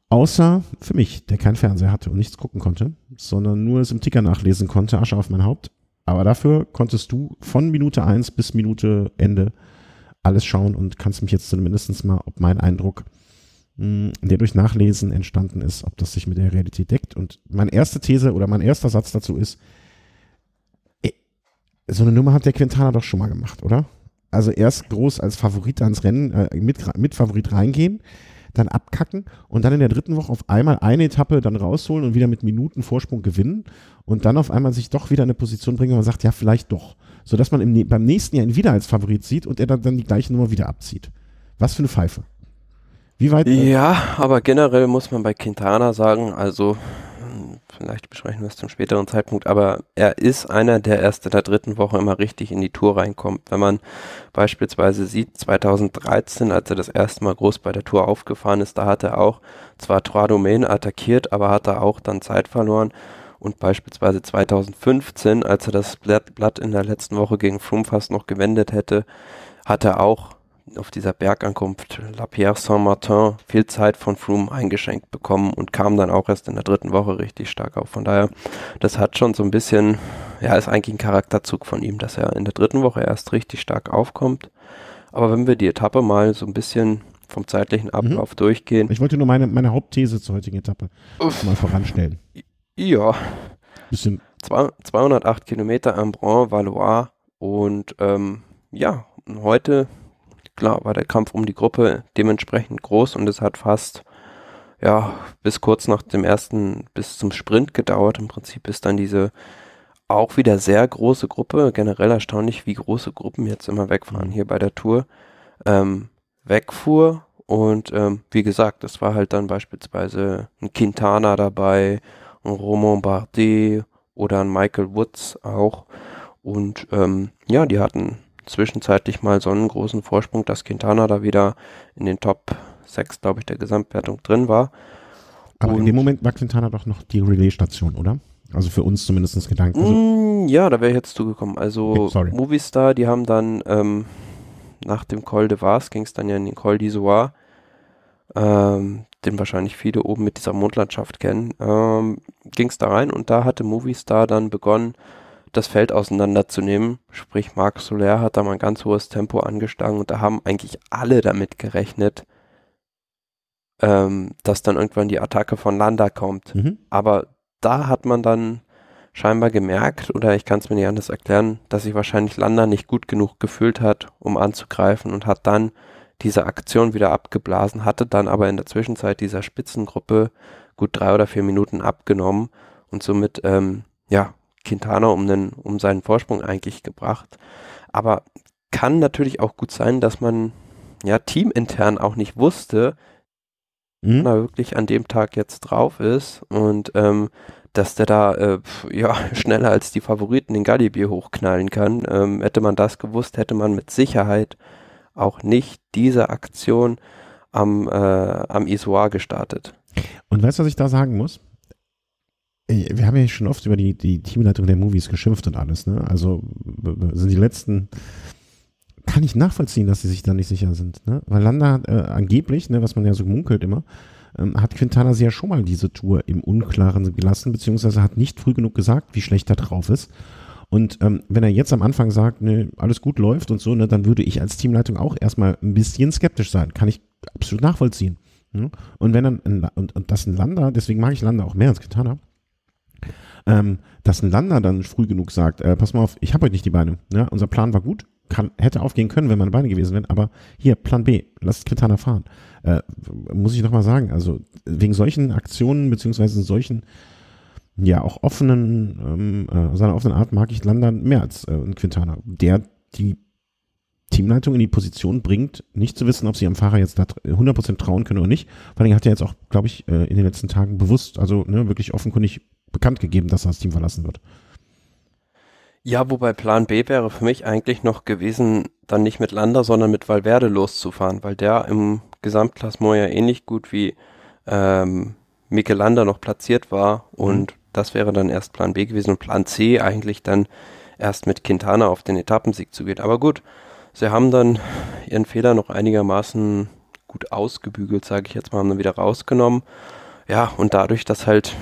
Außer für mich, der keinen Fernseher hatte und nichts gucken konnte, sondern nur es im Ticker nachlesen konnte, Asche auf mein Haupt. Aber dafür konntest du von Minute 1 bis Minute Ende alles schauen und kannst mich jetzt zumindest mal, ob mein Eindruck, mh, der durch Nachlesen entstanden ist, ob das sich mit der Realität deckt. Und meine erste These oder mein erster Satz dazu ist, ey, so eine Nummer hat der Quintana doch schon mal gemacht, oder? Also erst groß als Favorit ans Rennen, äh, mit, mit Favorit reingehen, dann abkacken und dann in der dritten Woche auf einmal eine Etappe dann rausholen und wieder mit Minuten Vorsprung gewinnen und dann auf einmal sich doch wieder in eine Position bringen, wo man sagt, ja, vielleicht doch. Sodass man im, beim nächsten Jahr ihn wieder als Favorit sieht und er dann, dann die gleiche Nummer wieder abzieht. Was für eine Pfeife. Wie weit? Ja, aber generell muss man bei Quintana sagen, also vielleicht besprechen wir es zum späteren Zeitpunkt, aber er ist einer, der erst in der dritten Woche immer richtig in die Tour reinkommt. Wenn man beispielsweise sieht, 2013, als er das erste Mal groß bei der Tour aufgefahren ist, da hat er auch zwar Trois Domaines attackiert, aber hat er auch dann Zeit verloren. Und beispielsweise 2015, als er das Blatt in der letzten Woche gegen Froome fast noch gewendet hätte, hat er auch auf dieser Bergankunft La Pierre Saint-Martin viel Zeit von Froome eingeschenkt bekommen und kam dann auch erst in der dritten Woche richtig stark auf. Von daher, das hat schon so ein bisschen, ja, ist eigentlich ein Charakterzug von ihm, dass er in der dritten Woche erst richtig stark aufkommt. Aber wenn wir die Etappe mal so ein bisschen vom zeitlichen. Ablauf mhm. durchgehen. Ich wollte nur meine, meine Hauptthese zur heutigen Etappe Uff. mal voranstellen. Ja. Bisschen. 208 Kilometer am Brun Valois und ähm, ja, heute klar war der Kampf um die Gruppe dementsprechend groß und es hat fast ja bis kurz nach dem ersten bis zum Sprint gedauert. Im Prinzip ist dann diese auch wieder sehr große Gruppe, generell erstaunlich, wie große Gruppen jetzt immer wegfahren mhm. hier bei der Tour, ähm, wegfuhr und ähm, wie gesagt, es war halt dann beispielsweise ein Quintana dabei, ein Romain Bardet oder ein Michael Woods auch und ähm, ja, die hatten zwischenzeitlich mal so einen großen Vorsprung, dass Quintana da wieder in den Top 6, glaube ich, der Gesamtwertung drin war. Aber Und in dem Moment war Quintana doch noch die Relay-Station, oder? Also für uns zumindest Gedanken. Also mm, ja, da wäre ich jetzt zugekommen. Also okay, Movistar, die haben dann ähm, nach dem Col de Vars ging es dann ja in den Col d'Isoire, ähm, den wahrscheinlich viele oben mit dieser Mondlandschaft kennen, ähm, ging es da rein und da hatte Movistar dann begonnen, das Feld auseinanderzunehmen. Sprich, Marc Soler hat da mal ein ganz hohes Tempo angeschlagen und da haben eigentlich alle damit gerechnet, ähm, dass dann irgendwann die Attacke von Landa kommt. Mhm. Aber da hat man dann scheinbar gemerkt, oder ich kann es mir nicht anders erklären, dass sich wahrscheinlich Landa nicht gut genug gefühlt hat, um anzugreifen und hat dann diese Aktion wieder abgeblasen, hatte dann aber in der Zwischenzeit dieser Spitzengruppe gut drei oder vier Minuten abgenommen und somit ähm, ja Quintana um, den, um seinen Vorsprung eigentlich gebracht. Aber kann natürlich auch gut sein, dass man ja, teamintern auch nicht wusste, mhm. er wirklich an dem Tag jetzt drauf ist und ähm, dass der da äh, ja, [laughs] schneller als die Favoriten in Galibier hochknallen kann. Ähm, hätte man das gewusst, hätte man mit Sicherheit auch nicht diese Aktion am, äh, am Isoar gestartet. Und weißt du, was ich da sagen muss? Wir haben ja schon oft über die, die Teamleitung der Movies geschimpft und alles, ne? Also sind die letzten kann ich nachvollziehen, dass sie sich da nicht sicher sind. Ne? Weil Landa äh, angeblich, ne, was man ja so munkelt immer, ähm, hat Quintana sie ja schon mal diese Tour im Unklaren gelassen, beziehungsweise hat nicht früh genug gesagt, wie schlecht er drauf ist. Und ähm, wenn er jetzt am Anfang sagt, ne, alles gut läuft und so, ne, dann würde ich als Teamleitung auch erstmal ein bisschen skeptisch sein. Kann ich absolut nachvollziehen. Ne? Und wenn dann, ein, und, und das ein Landa, deswegen mag ich Landa auch mehr als Quintana, ähm, dass ein Landa dann früh genug sagt, äh, pass mal auf, ich habe heute nicht die Beine. Ja, unser Plan war gut, kann, hätte aufgehen können, wenn meine Beine gewesen wären, aber hier, Plan B, lasst Quintana fahren. Äh, muss ich nochmal sagen, also wegen solchen Aktionen, beziehungsweise solchen, ja, auch offenen, ähm, äh, seiner offenen Art mag ich Landa mehr als äh, Quintana, der die Teamleitung in die Position bringt, nicht zu wissen, ob sie am Fahrer jetzt da 100% trauen können oder nicht. Vor allem hat er jetzt auch, glaube ich, äh, in den letzten Tagen bewusst, also ne, wirklich offenkundig bekannt gegeben, dass er das Team verlassen wird. Ja, wobei Plan B wäre für mich eigentlich noch gewesen, dann nicht mit Landa, sondern mit Valverde loszufahren, weil der im Gesamtklassement ja ähnlich gut wie ähm, Mikel Landa noch platziert war und mhm. das wäre dann erst Plan B gewesen und Plan C eigentlich dann erst mit Quintana auf den Etappensieg zu gehen. Aber gut, sie haben dann ihren Fehler noch einigermaßen gut ausgebügelt, sage ich jetzt mal, haben dann wieder rausgenommen. Ja, und dadurch, dass halt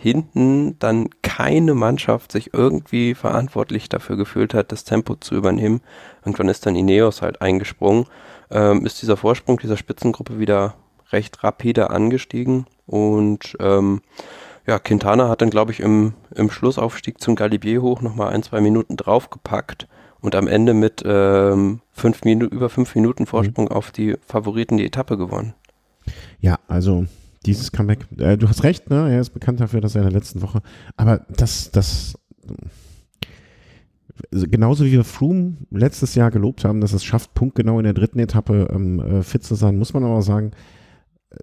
hinten dann keine Mannschaft sich irgendwie verantwortlich dafür gefühlt hat, das Tempo zu übernehmen. Irgendwann ist dann Ineos halt eingesprungen, ähm, ist dieser Vorsprung dieser Spitzengruppe wieder recht rapide angestiegen und ähm, ja, Quintana hat dann, glaube ich, im, im Schlussaufstieg zum Galibier hoch nochmal ein, zwei Minuten draufgepackt und am Ende mit ähm, fünf Minu über fünf Minuten Vorsprung mhm. auf die Favoriten die Etappe gewonnen. Ja, also dieses Comeback. Äh, du hast recht, ne? Er ist bekannt dafür, dass er in der letzten Woche. Aber das, das. Also genauso wie wir Froome letztes Jahr gelobt haben, dass es schafft, punktgenau in der dritten Etappe ähm, äh, fit zu sein, muss man aber sagen,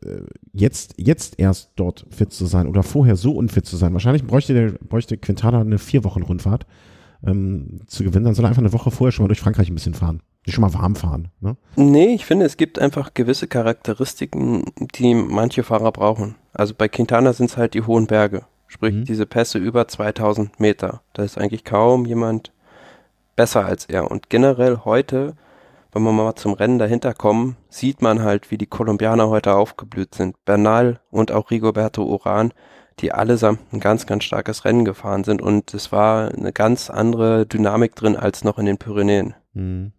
äh, jetzt, jetzt erst dort fit zu sein oder vorher so unfit zu sein. Wahrscheinlich bräuchte, der, bräuchte Quintana eine vier Wochen Rundfahrt ähm, zu gewinnen. Dann soll er einfach eine Woche vorher schon mal durch Frankreich ein bisschen fahren schon mal warm fahren. Ne? Nee, ich finde, es gibt einfach gewisse Charakteristiken, die manche Fahrer brauchen. Also bei Quintana sind es halt die hohen Berge. Sprich, mhm. diese Pässe über 2000 Meter. Da ist eigentlich kaum jemand besser als er. Und generell heute, wenn wir mal zum Rennen dahinter kommen, sieht man halt, wie die Kolumbianer heute aufgeblüht sind. Bernal und auch Rigoberto Uran, die allesamt ein ganz, ganz starkes Rennen gefahren sind. Und es war eine ganz andere Dynamik drin als noch in den Pyrenäen. Mhm.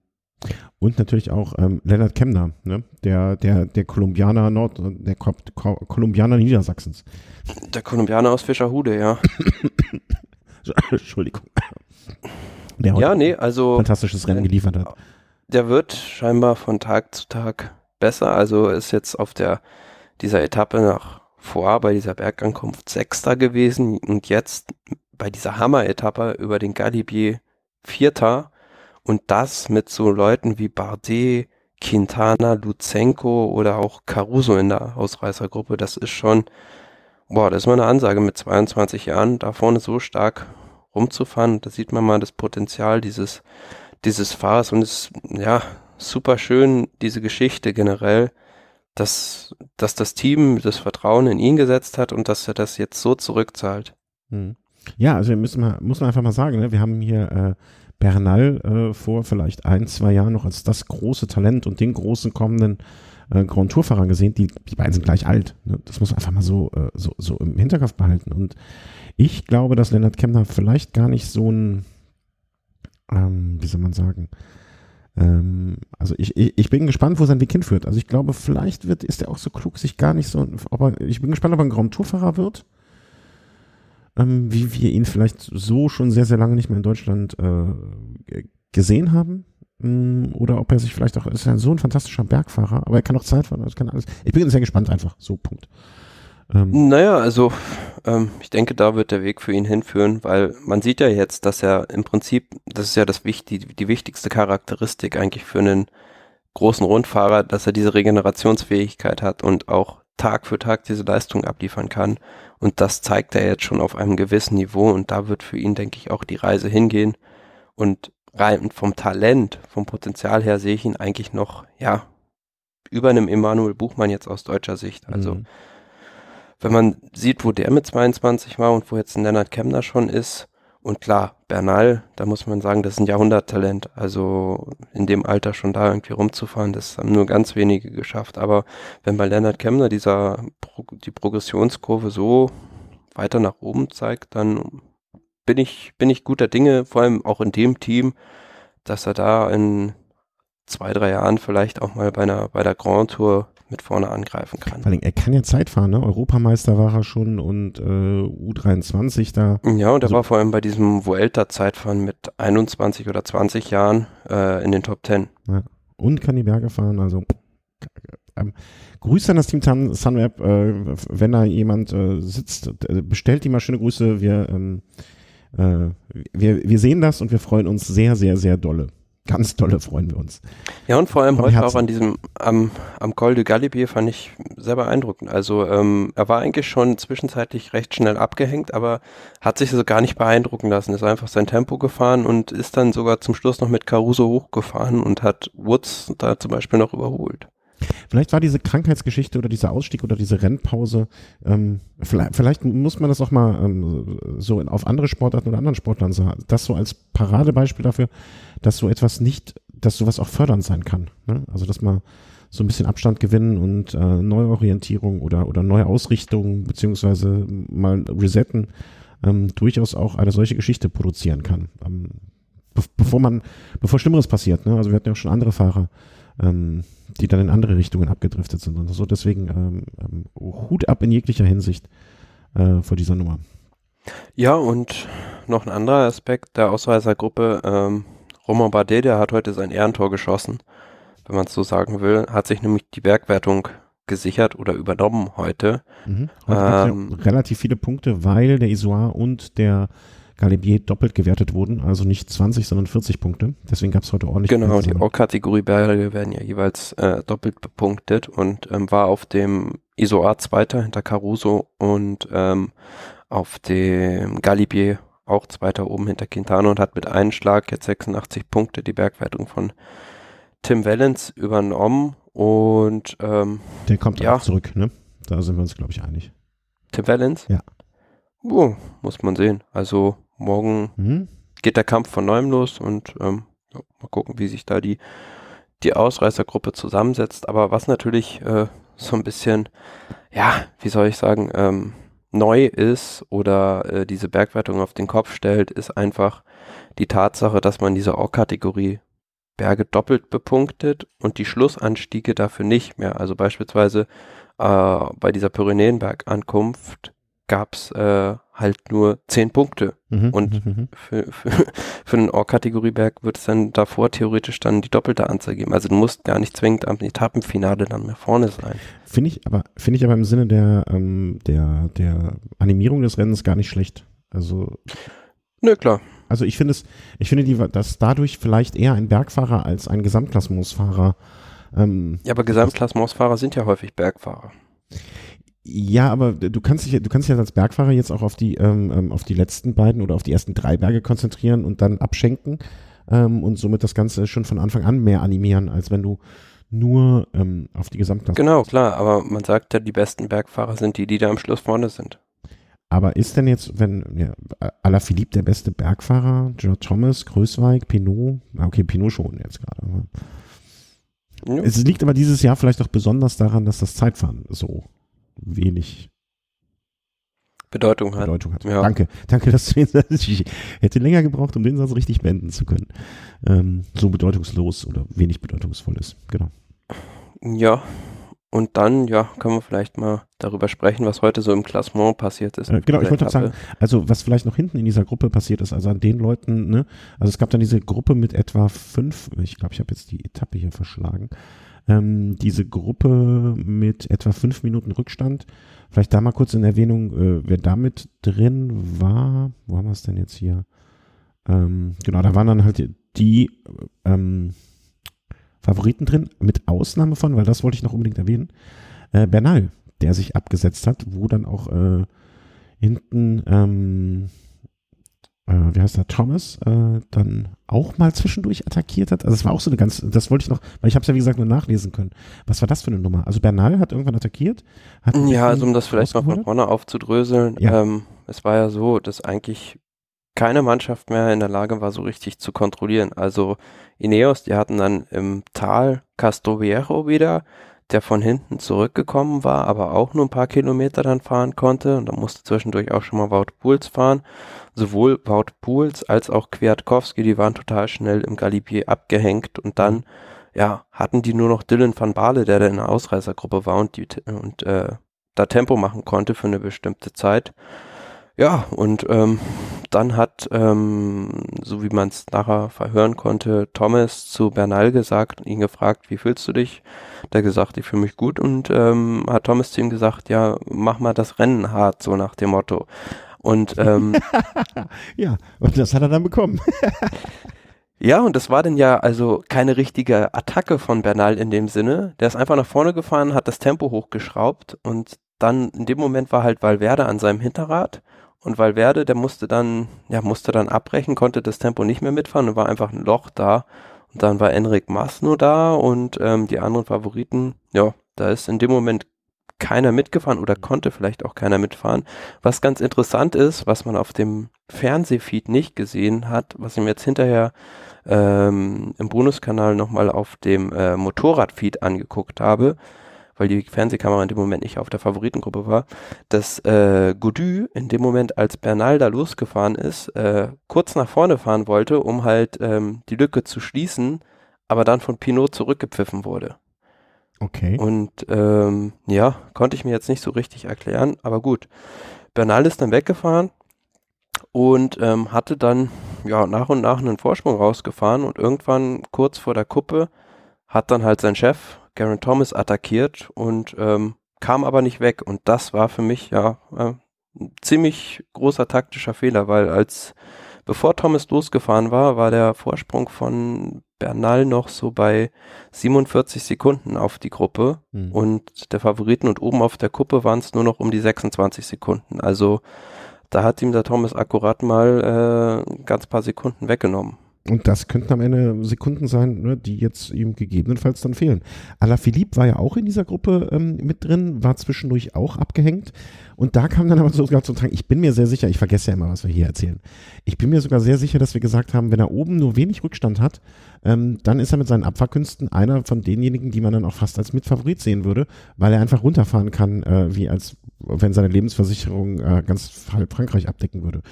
Und natürlich auch ähm, Leonard Kemner, ne? der, der, der Kolumbianer Nord, der Ko Ko Kolumbianer Niedersachsens. Der Kolumbianer aus Fischerhude, ja. [coughs] [coughs] Entschuldigung. Der ja, nee, also. Fantastisches Rennen geliefert hat. Der wird scheinbar von Tag zu Tag besser. Also ist jetzt auf der, dieser Etappe nach vor, bei dieser Bergankunft Sechster gewesen und jetzt bei dieser Hammer-Etappe über den Galibier Vierter und das mit so Leuten wie Bardet, Quintana, Luzenko oder auch Caruso in der Ausreißergruppe, das ist schon, boah, das ist mal eine Ansage mit 22 Jahren, da vorne so stark rumzufahren. Da sieht man mal das Potenzial dieses, dieses Fahrers und es ist, ja, super schön, diese Geschichte generell, dass, dass das Team das Vertrauen in ihn gesetzt hat und dass er das jetzt so zurückzahlt. Hm. Ja, also müssen wir, muss man einfach mal sagen, ne? wir haben hier äh, Bernal äh, vor vielleicht ein, zwei Jahren noch als das große Talent und den großen kommenden äh, Grand Tour-Fahrer gesehen. Die, die beiden sind gleich alt. Ne? Das muss man einfach mal so, äh, so, so im Hinterkopf behalten. Und ich glaube, dass Lennart Kemner vielleicht gar nicht so ein, ähm, wie soll man sagen, ähm, also ich, ich, ich bin gespannt, wo sein Weg hinführt. Also ich glaube, vielleicht wird, ist er auch so klug, sich gar nicht so, er, ich bin gespannt, ob er ein Grand Tour-Fahrer wird ähm, wie wir ihn vielleicht so schon sehr, sehr lange nicht mehr in Deutschland äh, gesehen haben. Ähm, oder ob er sich vielleicht auch, ist ja so ein fantastischer Bergfahrer, aber er kann auch Zeit fahren, also kann alles. Ich bin sehr gespannt einfach, so Punkt. Ähm. Naja, also ähm, ich denke, da wird der Weg für ihn hinführen, weil man sieht ja jetzt, dass er im Prinzip, das ist ja das die, die wichtigste Charakteristik eigentlich für einen großen Rundfahrer, dass er diese Regenerationsfähigkeit hat und auch Tag für Tag diese Leistung abliefern kann. Und das zeigt er jetzt schon auf einem gewissen Niveau und da wird für ihn, denke ich, auch die Reise hingehen. Und rein vom Talent, vom Potenzial her sehe ich ihn eigentlich noch, ja, über einem Emanuel Buchmann jetzt aus deutscher Sicht. Also mhm. wenn man sieht, wo der mit 22 war und wo jetzt ein Lennart Kemner schon ist, und klar, Bernal, da muss man sagen, das ist ein Jahrhunderttalent. Also in dem Alter schon da irgendwie rumzufahren, das haben nur ganz wenige geschafft. Aber wenn bei Lennart Kemner dieser die Progressionskurve so weiter nach oben zeigt, dann bin ich, bin ich guter Dinge, vor allem auch in dem Team, dass er da in zwei, drei Jahren vielleicht auch mal bei einer, bei der Grand Tour mit vorne angreifen kann. Vor allem, er kann ja Zeit fahren, ne? Europameister war er schon und äh, U23 da. Ja, und er also, war vor allem bei diesem Vuelta-Zeitfahren mit 21 oder 20 Jahren äh, in den Top 10. Ja. Und kann die Berge fahren, also ähm, Grüße an das Team Sun, Sunweb, äh, wenn da jemand äh, sitzt, äh, bestellt die mal schöne Grüße, wir, ähm, äh, wir, wir sehen das und wir freuen uns sehr, sehr, sehr dolle ganz tolle freuen wir uns. Ja, und vor allem heute auch an diesem, am, am Col de Galibier fand ich sehr beeindruckend. Also ähm, er war eigentlich schon zwischenzeitlich recht schnell abgehängt, aber hat sich so gar nicht beeindrucken lassen. Ist einfach sein Tempo gefahren und ist dann sogar zum Schluss noch mit Caruso hochgefahren und hat Woods da zum Beispiel noch überholt. Vielleicht war diese Krankheitsgeschichte oder dieser Ausstieg oder diese Rennpause, ähm, vielleicht, vielleicht, muss man das auch mal ähm, so auf andere Sportarten oder anderen Sportlern sagen. Das so als Paradebeispiel dafür, dass so etwas nicht, dass sowas auch fördernd sein kann. Ne? Also dass man so ein bisschen Abstand gewinnen und äh, Neuorientierung oder, oder neue Ausrichtung beziehungsweise mal resetten ähm, durchaus auch eine solche Geschichte produzieren kann. Ähm, be bevor man, bevor Schlimmeres passiert. Ne? Also wir hatten ja auch schon andere Fahrer, ähm, die dann in andere Richtungen abgedriftet sind und so. Deswegen ähm, ähm, Hut ab in jeglicher Hinsicht äh, vor dieser Nummer. Ja, und noch ein anderer Aspekt der Ausreißergruppe. Ähm, Romain Bardet, der hat heute sein Ehrentor geschossen, wenn man es so sagen will, hat sich nämlich die Bergwertung gesichert oder übernommen heute. Mhm. heute ähm, relativ viele Punkte, weil der Isoire und der Galibier doppelt gewertet wurden, also nicht 20, sondern 40 Punkte. Deswegen gab es heute ordentlich. Genau, die O-Kategorie Berge werden ja jeweils äh, doppelt bepunktet und ähm, war auf dem ISO A Zweiter hinter Caruso und ähm, auf dem Galibier auch Zweiter oben hinter Quintana und hat mit einem Schlag jetzt 86 Punkte die Bergwertung von Tim Wellens übernommen und ähm, der kommt ja zurück, ne? Da sind wir uns, glaube ich, einig. Tim Wellens? Ja. Oh, muss man sehen. Also morgen mhm. geht der Kampf von neuem los und ähm, ja, mal gucken, wie sich da die, die Ausreißergruppe zusammensetzt. Aber was natürlich äh, so ein bisschen, ja, wie soll ich sagen, ähm, neu ist oder äh, diese Bergwertung auf den Kopf stellt, ist einfach die Tatsache, dass man diese O-Kategorie Berge doppelt bepunktet und die Schlussanstiege dafür nicht mehr. Also beispielsweise äh, bei dieser Pyrenäenberg-Ankunft gab es äh, halt nur zehn Punkte. Mhm, und mhm, mhm. für, für, [laughs] für einen Or-Kategorieberg wird es dann davor theoretisch dann die doppelte Anzahl geben. Also du musst gar nicht zwingend am Etappenfinale dann mehr vorne sein. Finde ich aber, finde ich aber im Sinne der, ähm, der, der Animierung des Rennens gar nicht schlecht. Also. Nö, klar. Also ich finde es, ich finde die, dass dadurch vielleicht eher ein Bergfahrer als ein Gesamtklassementsfahrer ähm, ja, aber Gesamtklassementsfahrer sind ja häufig Bergfahrer. Ja, aber du kannst dich, du kannst dich als Bergfahrer jetzt auch auf die, ähm, ähm, auf die letzten beiden oder auf die ersten drei Berge konzentrieren und dann abschenken ähm, und somit das Ganze schon von Anfang an mehr animieren, als wenn du nur ähm, auf die Gesamtklasse. Genau, klar, aber man sagt ja, die besten Bergfahrer sind die, die da am Schluss vorne sind. Aber ist denn jetzt, wenn ja, Alaphilippe der beste Bergfahrer, George Thomas, Größweig, Pinot, okay, Pinot schon jetzt gerade. Ja. Es liegt aber dieses Jahr vielleicht auch besonders daran, dass das Zeitfahren so wenig Bedeutung hat. Bedeutung hat. Ja. Danke. [laughs] Danke, dass du den Satz, ich hätte länger gebraucht, um den Satz richtig beenden zu können. Ähm, so bedeutungslos oder wenig bedeutungsvoll ist. Genau. Ja. Und dann, ja, können wir vielleicht mal darüber sprechen, was heute so im Klassement passiert ist. Äh, genau, ich wollte sagen, also was vielleicht noch hinten in dieser Gruppe passiert ist, also an den Leuten, ne, also es gab dann diese Gruppe mit etwa fünf, ich glaube, ich habe jetzt die Etappe hier verschlagen, ähm, diese Gruppe mit etwa fünf Minuten Rückstand. Vielleicht da mal kurz in Erwähnung, äh, wer damit drin war. Wo haben wir es denn jetzt hier? Ähm, genau, da waren dann halt die, ähm, Favoriten drin, mit Ausnahme von, weil das wollte ich noch unbedingt erwähnen, äh, Bernal, der sich abgesetzt hat, wo dann auch äh, hinten, ähm, äh, wie heißt der, Thomas, äh, dann auch mal zwischendurch attackiert hat. Also es war auch so eine ganz, das wollte ich noch, weil ich habe es ja wie gesagt nur nachlesen können. Was war das für eine Nummer? Also Bernal hat irgendwann attackiert? Hat ja, also um das vielleicht mal von vorne aufzudröseln, ja. ähm, es war ja so, dass eigentlich keine Mannschaft mehr in der Lage war, so richtig zu kontrollieren. Also Ineos, die hatten dann im Tal Castroviejo wieder, der von hinten zurückgekommen war, aber auch nur ein paar Kilometer dann fahren konnte. Und da musste zwischendurch auch schon mal Wout Pools fahren. Sowohl Wout Pools als auch Kwiatkowski, die waren total schnell im Galibier abgehängt und dann ja, hatten die nur noch Dylan van Baale, der da in der Ausreißergruppe war und, die, und äh, da Tempo machen konnte für eine bestimmte Zeit. Ja, und ähm, dann hat, ähm, so wie man es nachher verhören konnte, Thomas zu Bernal gesagt und ihn gefragt, wie fühlst du dich? Der gesagt, ich fühle mich gut und ähm, hat Thomas zu ihm gesagt, ja, mach mal das Rennen hart, so nach dem Motto. Und ähm, [laughs] ja, und das hat er dann bekommen. [laughs] Ja, und das war dann ja also keine richtige Attacke von Bernal in dem Sinne. Der ist einfach nach vorne gefahren, hat das Tempo hochgeschraubt und dann in dem Moment war halt Valverde an seinem Hinterrad und Valverde, der musste dann, ja, musste dann abbrechen, konnte das Tempo nicht mehr mitfahren und war einfach ein Loch da. Und dann war Enric Mas nur da und ähm, die anderen Favoriten, ja, da ist in dem Moment keiner mitgefahren oder konnte vielleicht auch keiner mitfahren. Was ganz interessant ist, was man auf dem Fernsehfeed nicht gesehen hat, was ich mir jetzt hinterher ähm, im Bonuskanal nochmal auf dem äh, Motorradfeed angeguckt habe, weil die Fernsehkamera in dem Moment nicht auf der Favoritengruppe war, dass äh, Godu in dem Moment, als Bernal da losgefahren ist, äh, kurz nach vorne fahren wollte, um halt ähm, die Lücke zu schließen, aber dann von Pinot zurückgepfiffen wurde. Okay. Und ähm, ja, konnte ich mir jetzt nicht so richtig erklären, aber gut. Bernal ist dann weggefahren und ähm, hatte dann ja nach und nach einen Vorsprung rausgefahren und irgendwann kurz vor der Kuppe hat dann halt sein Chef Garen Thomas attackiert und ähm, kam aber nicht weg. Und das war für mich ja äh, ein ziemlich großer taktischer Fehler, weil als bevor Thomas losgefahren war, war der Vorsprung von Bernal noch so bei 47 Sekunden auf die Gruppe mhm. und der Favoriten und oben auf der Kuppe waren es nur noch um die 26 Sekunden. Also da hat ihm der Thomas akkurat mal äh, ganz paar Sekunden weggenommen. Und das könnten am Ende Sekunden sein, ne, die jetzt ihm gegebenenfalls dann fehlen. Alaphilippe war ja auch in dieser Gruppe ähm, mit drin, war zwischendurch auch abgehängt. Und da kam dann aber sogar zum Tragen, ich bin mir sehr sicher, ich vergesse ja immer, was wir hier erzählen. Ich bin mir sogar sehr sicher, dass wir gesagt haben, wenn er oben nur wenig Rückstand hat, ähm, dann ist er mit seinen Abfahrkünsten einer von denjenigen, die man dann auch fast als Mitfavorit sehen würde, weil er einfach runterfahren kann, äh, wie als wenn seine Lebensversicherung äh, ganz halb Frankreich abdecken würde.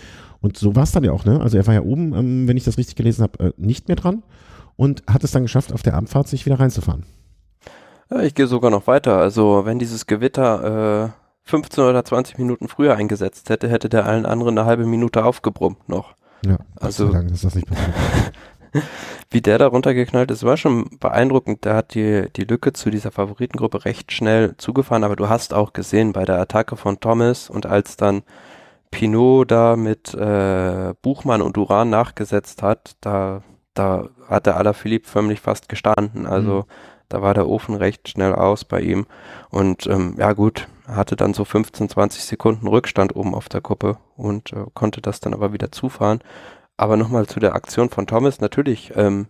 Und so war es dann ja auch, ne? Also er war ja oben, ähm, wenn ich das richtig gelesen habe, äh, nicht mehr dran und hat es dann geschafft, auf der Abfahrt sich wieder reinzufahren. Ja, ich gehe sogar noch weiter. Also wenn dieses Gewitter äh, 15 oder 20 Minuten früher eingesetzt hätte, hätte der allen anderen eine halbe Minute aufgebrummt noch. Ja, also Dank, dass das nicht passiert. [laughs] wie der da runtergeknallt ist, war schon beeindruckend. Der hat die, die Lücke zu dieser Favoritengruppe recht schnell zugefahren, aber du hast auch gesehen bei der Attacke von Thomas und als dann Pinot da mit äh, Buchmann und Duran nachgesetzt hat, da, da hat der Alaphilippe förmlich fast gestanden. Also mhm. da war der Ofen recht schnell aus bei ihm. Und ähm, ja gut, hatte dann so 15, 20 Sekunden Rückstand oben auf der Kuppe und äh, konnte das dann aber wieder zufahren. Aber nochmal zu der Aktion von Thomas, natürlich ähm,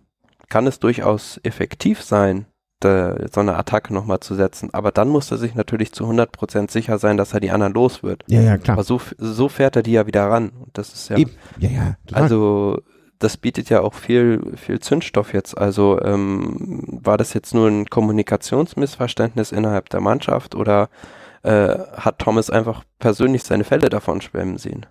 kann es durchaus effektiv sein, de, so eine Attacke nochmal zu setzen. Aber dann muss er sich natürlich zu 100% sicher sein, dass er die anderen los wird. Ja, ja, klar. Aber so, so fährt er die ja wieder ran. Und das ist ja. Eben. Ja, ja. Klar. Also das bietet ja auch viel, viel Zündstoff jetzt. Also ähm, war das jetzt nur ein Kommunikationsmissverständnis innerhalb der Mannschaft oder äh, hat Thomas einfach persönlich seine Fälle davon schwemmen sehen?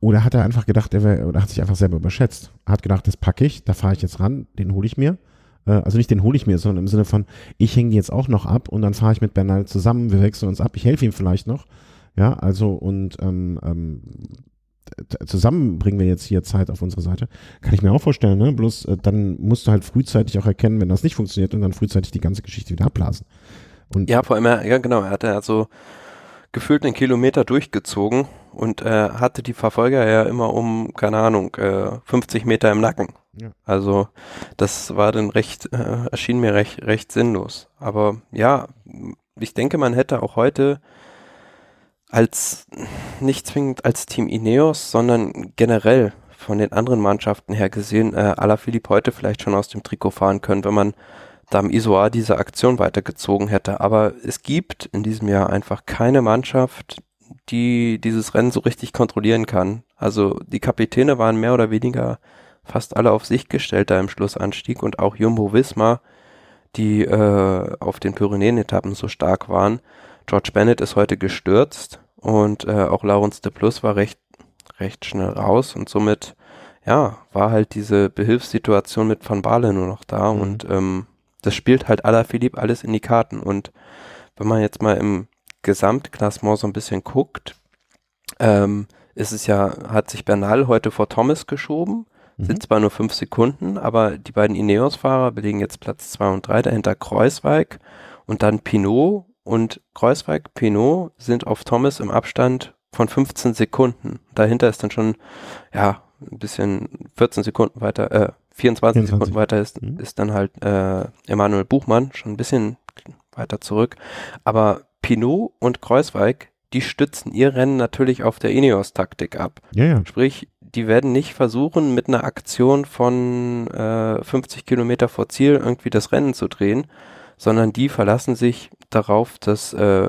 Oder hat er einfach gedacht, er wär, oder hat sich einfach selber überschätzt? Hat gedacht, das packe ich, da fahre ich jetzt ran, den hole ich mir. Äh, also nicht den hole ich mir, sondern im Sinne von, ich hänge jetzt auch noch ab und dann fahre ich mit Bernal zusammen, wir wechseln uns ab, ich helfe ihm vielleicht noch. Ja, also und ähm, ähm, zusammen bringen wir jetzt hier Zeit auf unsere Seite. Kann ich mir auch vorstellen, ne? Bloß äh, dann musst du halt frühzeitig auch erkennen, wenn das nicht funktioniert und dann frühzeitig die ganze Geschichte wieder abblasen. Und ja, vor allem, ja genau, er hatte also gefühlt einen Kilometer durchgezogen und äh, hatte die Verfolger ja immer um, keine Ahnung, äh, 50 Meter im Nacken. Ja. Also das war dann recht, äh, erschien mir recht, recht sinnlos. Aber ja, ich denke, man hätte auch heute als nicht zwingend als Team Ineos, sondern generell von den anderen Mannschaften her gesehen, äh, Alaphilippe heute vielleicht schon aus dem Trikot fahren können, wenn man da im Isoar diese Aktion weitergezogen hätte. Aber es gibt in diesem Jahr einfach keine Mannschaft, die dieses Rennen so richtig kontrollieren kann. Also die Kapitäne waren mehr oder weniger fast alle auf sich gestellt da im Schlussanstieg und auch Jumbo Visma, die äh, auf den Pyrenäen-Etappen so stark waren. George Bennett ist heute gestürzt und äh, auch Laurens de Plus war recht, recht schnell raus und somit, ja, war halt diese Behilfssituation mit Van Baale nur noch da mhm. und ähm, das spielt halt aller Philipp alles in die Karten und wenn man jetzt mal im Gesamtklassement so ein bisschen guckt, ähm, ist es ja, hat sich Bernal heute vor Thomas geschoben, mhm. sind zwar nur fünf Sekunden, aber die beiden Ineos-Fahrer belegen jetzt Platz zwei und drei, dahinter Kreuzweig und dann Pinot und Kreuzweig, Pinot sind auf Thomas im Abstand von 15 Sekunden. Dahinter ist dann schon, ja, ein bisschen 14 Sekunden weiter, äh, 24, 24. Sekunden weiter ist, mhm. ist dann halt äh, Emanuel Buchmann, schon ein bisschen weiter zurück. Aber Pinot und Kreuzweig, die stützen ihr Rennen natürlich auf der Ineos-Taktik ab. Ja, ja. Sprich, die werden nicht versuchen, mit einer Aktion von äh, 50 Kilometer vor Ziel irgendwie das Rennen zu drehen, sondern die verlassen sich darauf, dass äh,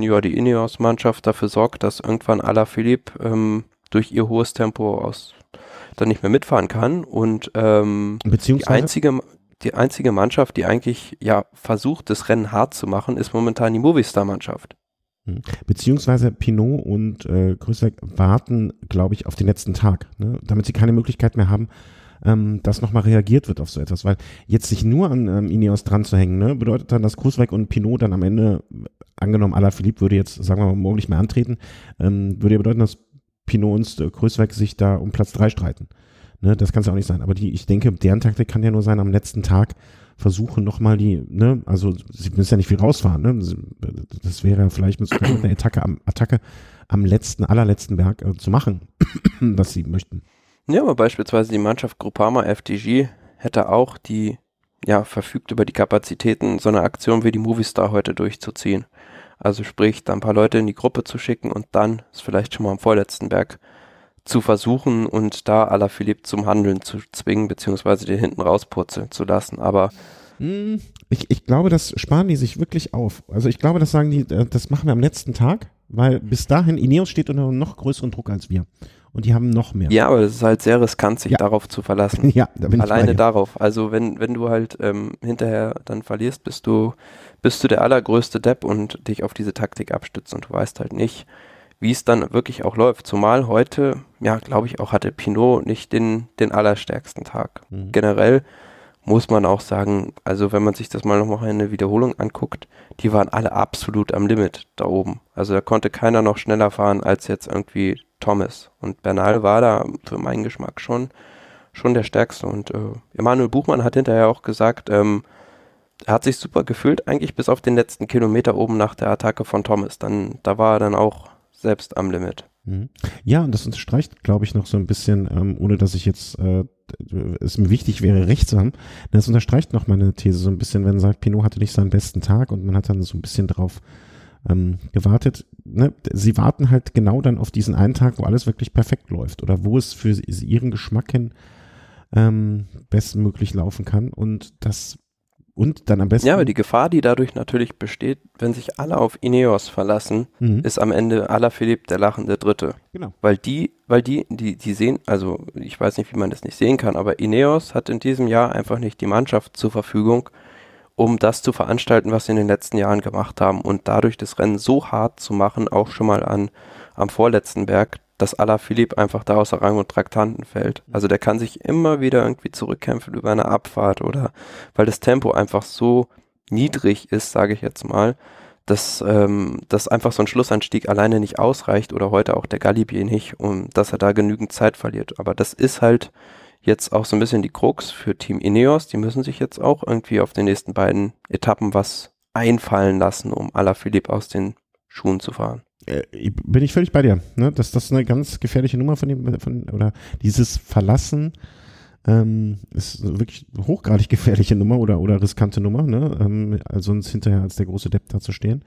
ja, die Ineos-Mannschaft dafür sorgt, dass irgendwann Alaphilippe ähm, durch ihr hohes Tempo aus dann nicht mehr mitfahren kann und ähm, die einzige die einzige Mannschaft, die eigentlich ja versucht, das Rennen hart zu machen, ist momentan die Movistar-Mannschaft. Hm. Beziehungsweise Pinot und äh, Grüßweg warten, glaube ich, auf den letzten Tag, ne? damit sie keine Möglichkeit mehr haben, ähm, dass nochmal reagiert wird auf so etwas. Weil jetzt sich nur an ähm, Ineos dran zu hängen, ne, bedeutet dann, dass Grusweg und Pinot dann am Ende, angenommen, Alaphilippe würde jetzt, sagen wir mal, morgen nicht mehr antreten, ähm, würde ja bedeuten, dass Pinot und Grusweg sich da um Platz drei streiten. Ne, das kann es ja auch nicht sein. Aber die, ich denke, deren Taktik kann ja nur sein, am letzten Tag versuchen nochmal die, ne, also sie müssen ja nicht viel rausfahren, ne? Das wäre vielleicht mit so einer Attacke am, Attacke am letzten, allerletzten Berg äh, zu machen, [clears throat] was sie möchten. Ja, aber beispielsweise die Mannschaft Groupama FDG hätte auch die, ja, verfügt über die Kapazitäten, so eine Aktion wie die Movistar heute durchzuziehen. Also sprich, da ein paar Leute in die Gruppe zu schicken und dann ist vielleicht schon mal am vorletzten Berg zu versuchen und da aller Philipp zum Handeln zu zwingen, beziehungsweise den hinten rauspurzeln zu lassen. Aber hm, ich, ich glaube, das sparen die sich wirklich auf. Also ich glaube, das sagen die, äh, das machen wir am letzten Tag, weil bis dahin Ineos steht unter noch größeren Druck als wir. Und die haben noch mehr. Ja, aber es ist halt sehr riskant, sich ja. darauf zu verlassen. [laughs] Ja, da bin Alleine ich darauf. Also wenn, wenn du halt ähm, hinterher dann verlierst, bist du, bist du der allergrößte Depp und dich auf diese Taktik abstützt und du weißt halt nicht, wie es dann wirklich auch läuft. Zumal heute, ja, glaube ich, auch hatte Pinot nicht den, den allerstärksten Tag. Mhm. Generell muss man auch sagen, also wenn man sich das mal nochmal in der Wiederholung anguckt, die waren alle absolut am Limit da oben. Also da konnte keiner noch schneller fahren als jetzt irgendwie Thomas. Und Bernal war da für meinen Geschmack schon, schon der Stärkste. Und äh, Emanuel Buchmann hat hinterher auch gesagt, ähm, er hat sich super gefühlt, eigentlich bis auf den letzten Kilometer oben nach der Attacke von Thomas. Dann, da war er dann auch selbst am Limit. Mhm. Ja, und das unterstreicht, glaube ich, noch so ein bisschen, ähm, ohne dass ich jetzt äh, es mir wichtig wäre, recht zu haben. Das unterstreicht noch meine These so ein bisschen, wenn man sagt, Pinot hatte nicht seinen besten Tag und man hat dann so ein bisschen drauf ähm, gewartet. Ne? Sie warten halt genau dann auf diesen einen Tag, wo alles wirklich perfekt läuft oder wo es für ihren Geschmack hin ähm, bestmöglich laufen kann. Und das und dann am besten. Ja, aber die Gefahr, die dadurch natürlich besteht, wenn sich alle auf Ineos verlassen, mhm. ist am Ende aller Philipp der lachende Dritte. Genau. Weil die, weil die, die, die sehen, also ich weiß nicht, wie man das nicht sehen kann, aber Ineos hat in diesem Jahr einfach nicht die Mannschaft zur Verfügung, um das zu veranstalten, was sie in den letzten Jahren gemacht haben und dadurch das Rennen so hart zu machen, auch schon mal an, am vorletzten Berg, dass Philipp einfach da außer Rang und Traktanten fällt. Also der kann sich immer wieder irgendwie zurückkämpfen über eine Abfahrt oder weil das Tempo einfach so niedrig ist, sage ich jetzt mal, dass, ähm, dass einfach so ein Schlussanstieg alleine nicht ausreicht oder heute auch der Galibier nicht, um dass er da genügend Zeit verliert. Aber das ist halt jetzt auch so ein bisschen die Krux für Team Ineos. Die müssen sich jetzt auch irgendwie auf den nächsten beiden Etappen was einfallen lassen, um Philipp aus den Schuhen zu fahren bin ich völlig bei dir, ne? dass das eine ganz gefährliche Nummer von dem, von, oder dieses Verlassen Ähm, ist wirklich hochgradig gefährliche Nummer oder, oder riskante Nummer, ne? Ähm, also sonst hinterher als der große Depp da zu stehen.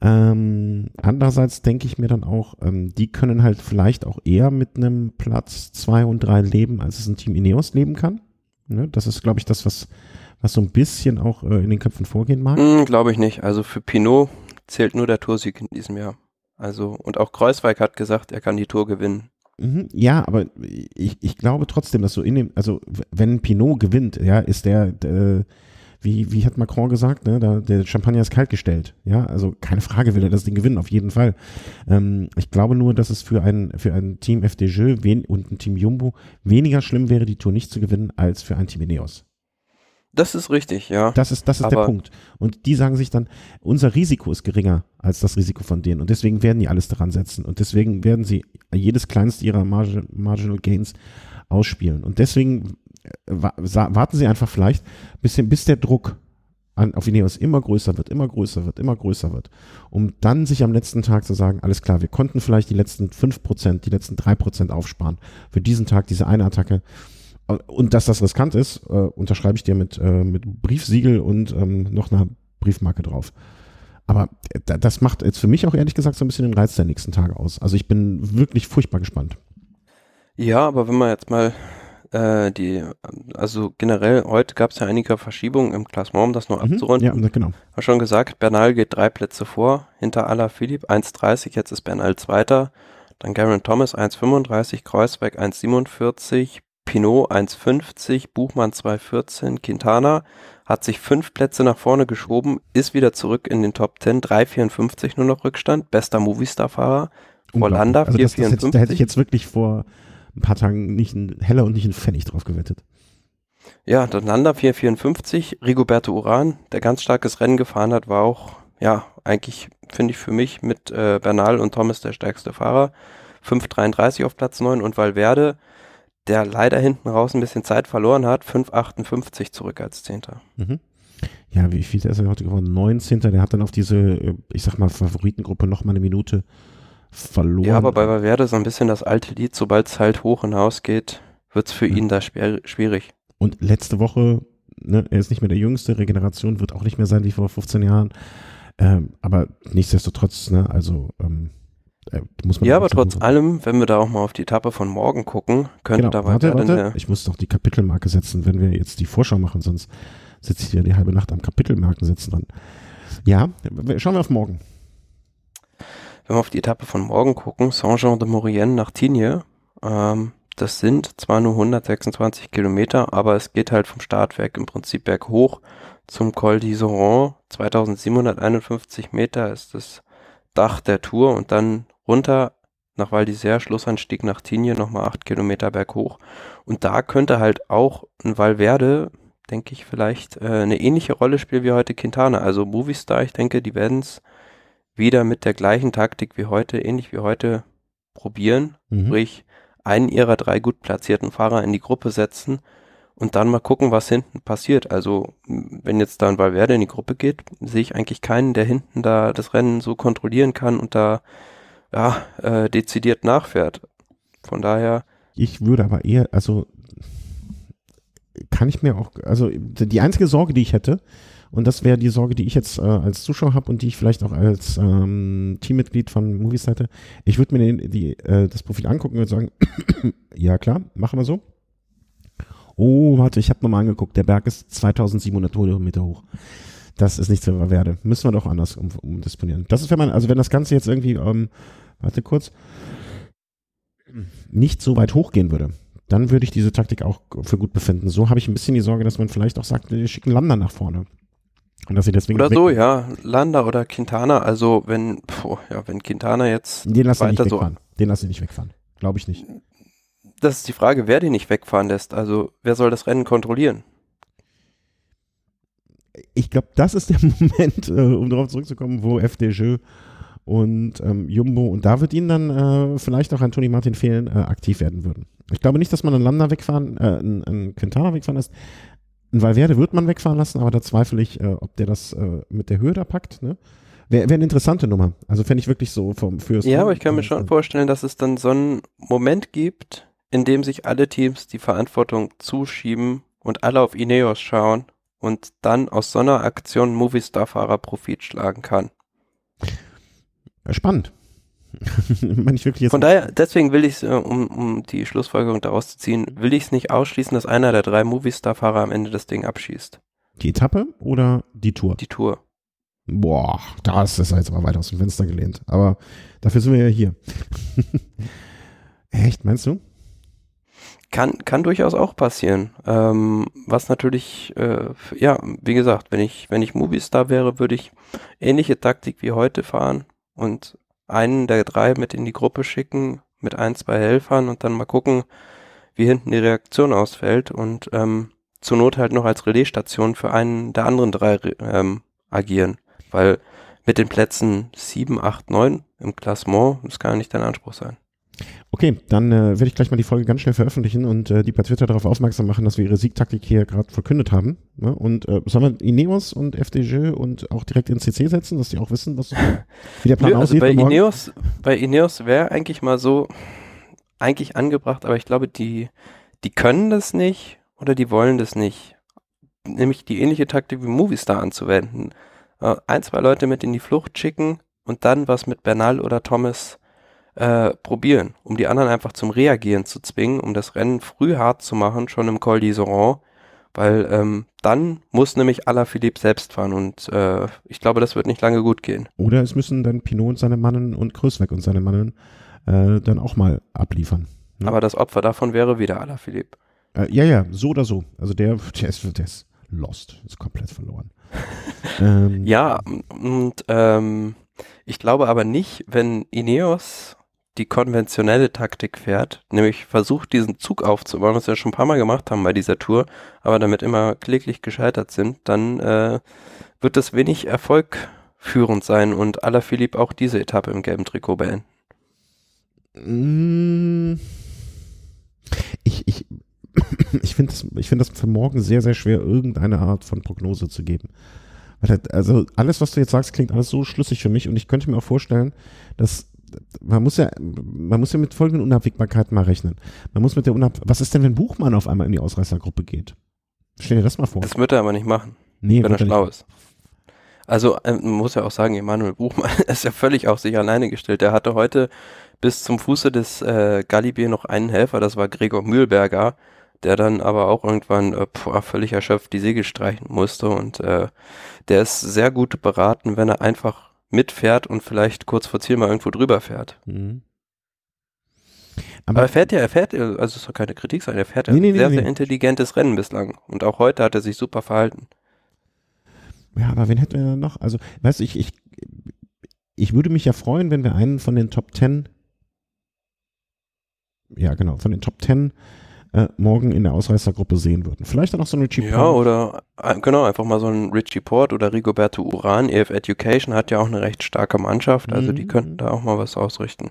Ähm, andererseits denke ich mir dann auch, ähm, die können halt vielleicht auch eher mit einem Platz zwei und drei leben, als es ein Team Ineos leben kann. Ne? Das ist, glaube ich, das, was, was so ein bisschen auch äh, in den Köpfen vorgehen mag. Mm, glaube ich nicht. Also für Pinot zählt nur der Toursieg in diesem Jahr. Also, und auch Kreuzweig hat gesagt, er kann die Tour gewinnen. Mhm, ja, aber ich, ich glaube trotzdem, dass so in dem, also wenn Pinot gewinnt, ja, ist der, der wie, wie hat Macron gesagt, ne, da, der Champagner ist kalt gestellt. Ja, also keine Frage will er das Ding gewinnen, auf jeden Fall. Ähm, ich glaube nur, dass es für ein, für ein Team FDJ und ein Team Jumbo weniger schlimm wäre, die Tour nicht zu gewinnen, als für ein Team Ineos. Das ist richtig, ja. Das ist, das ist der Punkt. Und die sagen sich dann, unser Risiko ist geringer als das Risiko von denen. Und deswegen werden die alles daran setzen. Und deswegen werden sie jedes kleinste ihrer Margin, Marginal Gains ausspielen. Und deswegen äh, warten sie einfach vielleicht, bis, bis der Druck an, auf Ineos immer größer wird, immer größer wird, immer größer wird, um dann sich am letzten Tag zu sagen, alles klar, wir konnten vielleicht die letzten 5%, die letzten 3% aufsparen für diesen Tag, diese eine Attacke und dass das riskant ist, äh, unterschreibe ich dir mit, äh, mit Briefsiegel und ähm, noch einer Briefmarke drauf. Aber äh, das macht jetzt für mich auch ehrlich gesagt so ein bisschen den Reiz der nächsten Tage aus. Also ich bin wirklich furchtbar gespannt. Ja, aber wenn man jetzt mal äh, die, also generell, heute gab es ja einige Verschiebungen im Klassement, um das nur mhm, abzurunden. Ja, genau. War schon gesagt, Bernal geht drei Plätze vor, hinter Alaphilippe 1,30, jetzt ist Bernal Zweiter. Dann Garen Thomas 1,35, Kreuzberg 1,47, Pinot 1,50, Buchmann 2,14, Quintana hat sich fünf Plätze nach vorne geschoben, ist wieder zurück in den Top 10, 3,54 nur noch Rückstand, bester Movistar-Fahrer. Volanda also 4,54. Da hätte ich jetzt wirklich vor ein paar Tagen nicht ein Heller und nicht ein Pfennig drauf gewettet. Ja, Landa 4,54, Rigoberto Uran, der ganz starkes Rennen gefahren hat, war auch, ja, eigentlich finde ich für mich mit äh, Bernal und Thomas der stärkste Fahrer. 5,33 auf Platz 9 und Valverde der leider hinten raus ein bisschen Zeit verloren hat, 5,58 zurück als Zehnter. Mhm. Ja, wie viel ist er heute geworden? 19. Der hat dann auf diese, äh, ich sag mal, Favoritengruppe nochmal eine Minute verloren. Ja, aber bei Valverde so ein bisschen das alte Lied, sobald es halt hoch hinaus geht, wird es für ja. ihn da schwierig. Und letzte Woche, ne, er ist nicht mehr der Jüngste, Regeneration wird auch nicht mehr sein wie vor 15 Jahren. Ähm, aber nichtsdestotrotz, ne, also ähm, äh, ja, aber trotz allem, wenn wir da auch mal auf die Etappe von morgen gucken, könnte genau. da warte, warte. Ich muss doch die Kapitelmarke setzen, wenn wir jetzt die Vorschau machen, sonst sitze ich ja die halbe Nacht am Kapitelmarken setzen dran. Ja, schauen wir auf morgen. Wenn wir auf die Etappe von morgen gucken, Saint-Jean de Maurienne nach Tignes, ähm, das sind zwar nur 126 Kilometer, aber es geht halt vom Startwerk im Prinzip berghoch zum Col d'Iseron. 2751 Meter ist das Dach der Tour und dann runter nach Val d'Isère, Schlussanstieg nach Tignes, nochmal acht Kilometer berghoch. Und da könnte halt auch ein Valverde, denke ich, vielleicht äh, eine ähnliche Rolle spielen wie heute Quintana. Also Movistar, ich denke, die werden es wieder mit der gleichen Taktik wie heute, ähnlich wie heute, probieren. Mhm. Sprich, einen ihrer drei gut platzierten Fahrer in die Gruppe setzen und dann mal gucken, was hinten passiert. Also, wenn jetzt da ein Valverde in die Gruppe geht, sehe ich eigentlich keinen, der hinten da das Rennen so kontrollieren kann und da ja, äh, dezidiert nachfährt. Von daher. Ich würde aber eher, also kann ich mir auch, also die einzige Sorge, die ich hätte, und das wäre die Sorge, die ich jetzt äh, als Zuschauer habe und die ich vielleicht auch als ähm, Teammitglied von Movies hätte. Ich würde mir den, die, äh, das Profil angucken und sagen, [coughs] ja klar, machen wir so. Oh, warte, ich habe nochmal angeguckt, der Berg ist 2700 Meter hoch. Das ist nichts für Werde. Müssen wir doch anders um, umdisponieren. Das ist, wenn man, also wenn das Ganze jetzt irgendwie, ähm, warte kurz, nicht so weit hochgehen würde, dann würde ich diese Taktik auch für gut befinden. So habe ich ein bisschen die Sorge, dass man vielleicht auch sagt, wir schicken Lander nach vorne. Und dass sie deswegen oder so, ja, Lander oder Quintana. Also wenn, boah, ja, wenn Quintana jetzt den lass weiter nicht wegfahren. so, den lass ich nicht wegfahren, glaube ich nicht. Das ist die Frage, wer den nicht wegfahren lässt. Also wer soll das Rennen kontrollieren? Ich glaube, das ist der [laughs] Moment, äh, um darauf zurückzukommen, wo FDJ und ähm, Jumbo und da wird ihnen dann äh, vielleicht auch ein Tony Martin fehlen, äh, aktiv werden würden. Ich glaube nicht, dass man einen Landa wegfahren, äh, einen, einen Quintana wegfahren lässt. Ein Valverde wird man wegfahren lassen, aber da zweifle ich, äh, ob der das mit der Höhe da packt. Ne? Wäre wär eine interessante Nummer. Also fände ich wirklich so vom fürs. Ja, aber ich kann mir schon vorstellen, dass es dann so einen Moment gibt, indem sich alle Teams die Verantwortung zuschieben und alle auf Ineos schauen und dann aus so einer Aktion Movistar-Fahrer Profit schlagen kann. Spannend. [laughs] Von daher, deswegen will ich es, äh, um, um die Schlussfolgerung daraus zu ziehen, will ich es nicht ausschließen, dass einer der drei Movistar-Fahrer am Ende das Ding abschießt. die Etappe oder die Tour? Die Tour. Boah, da ist das jetzt aber weit aus dem Fenster gelehnt. Aber dafür sind wir ja hier. [laughs] Echt, meinst du? Kann, kann durchaus auch passieren. Ähm, was natürlich, äh, ja, wie gesagt, wenn ich, wenn ich Movistar wäre, würde ich ähnliche Taktik wie heute fahren und einen der drei mit in die Gruppe schicken, mit ein, zwei Helfern und dann mal gucken, wie hinten die Reaktion ausfällt und ähm, zur Not halt noch als Relaisstation für einen der anderen drei ähm, agieren. Weil mit den Plätzen 7, 8, 9 im Klassement, das kann ja nicht dein Anspruch sein. Okay, dann äh, werde ich gleich mal die Folge ganz schnell veröffentlichen und äh, die bei Twitter darauf aufmerksam machen, dass wir ihre Siegtaktik hier gerade verkündet haben. Ne? Und äh, sollen wir Ineos und FDJ und auch direkt ins CC setzen, dass die auch wissen, was, [laughs] wie der Plan Nö, also aussieht? bei? Ineos, bei Ineos wäre eigentlich mal so eigentlich angebracht, aber ich glaube, die, die können das nicht oder die wollen das nicht. Nämlich die ähnliche Taktik wie Movistar anzuwenden. Äh, ein, zwei Leute mit in die Flucht schicken und dann was mit Bernal oder Thomas äh, probieren, um die anderen einfach zum Reagieren zu zwingen, um das Rennen früh hart zu machen, schon im Col d'Iseran, weil ähm, dann muss nämlich Alaphilippe selbst fahren und äh, ich glaube, das wird nicht lange gut gehen. Oder es müssen dann Pinot und seine Mannen und Größweg und seine Mannen äh, dann auch mal abliefern. Ja. Aber das Opfer davon wäre wieder Alaphilippe. Äh, ja, ja, so oder so. Also der, [laughs] der ist, der ist lost, ist komplett verloren. [laughs] ähm, Ja, und ähm, ich glaube aber nicht, wenn Ineos die konventionelle Taktik fährt, nämlich versucht, diesen Zug aufzubauen, was wir schon ein paar Mal gemacht haben bei dieser Tour, aber damit immer kläglich gescheitert sind, dann äh, wird das wenig erfolgführend sein und Alaphilippe auch diese Etappe im gelben Trikot beenden. Mm, Ich, ich, [clears throat] ich finde das, find das für morgen sehr, sehr schwer, irgendeine Art von Prognose zu geben. Also alles, was du jetzt sagst, klingt alles so schlüssig für mich und ich könnte mir auch vorstellen, dass man muss ja, man muss ja mit folgenden Unabwägbarkeiten mal rechnen. Man muss mit der Unab was ist denn, wenn Buchmann auf einmal in die Ausreißergruppe geht? Stell dir das mal vor. Das wird er aber nicht machen. nee, wenn er er schlau nicht. ist. Also ähm, man muss ja auch sagen, Emanuel Buchmann [laughs] ist ja völlig auf sich alleine gestellt. Er hatte heute bis zum Fuße des äh, Galibier noch einen Helfer, das war Gregor Mühlberger, der dann aber auch irgendwann äh, pf, völlig erschöpft die Segel streichen musste und äh, der ist sehr gut beraten, wenn er einfach mitfährt und vielleicht kurz vor Ziel mal irgendwo drüber fährt. Mhm. Aber er fährt ja, er fährt, äh, also es soll keine Kritik sein, er fährt ja Nee, nee, sehr, nee. sehr intelligentes Rennen bislang. Und auch heute hat er sich super verhalten. Ja, aber wen hätten wir denn noch? Also, weißt du, ich, ich, ich würde mich ja freuen, wenn wir einen von den Top Ten, ja genau, von den Top Ten äh, morgen in der Ausreißergruppe sehen würden. Vielleicht dann noch so ein Richie Ja, Porte. oder äh, genau, einfach mal so ein Richie Port oder Rigoberto Uran. EF Education hat ja auch eine recht starke Mannschaft, also die Mhm. könnten da auch mal was ausrichten.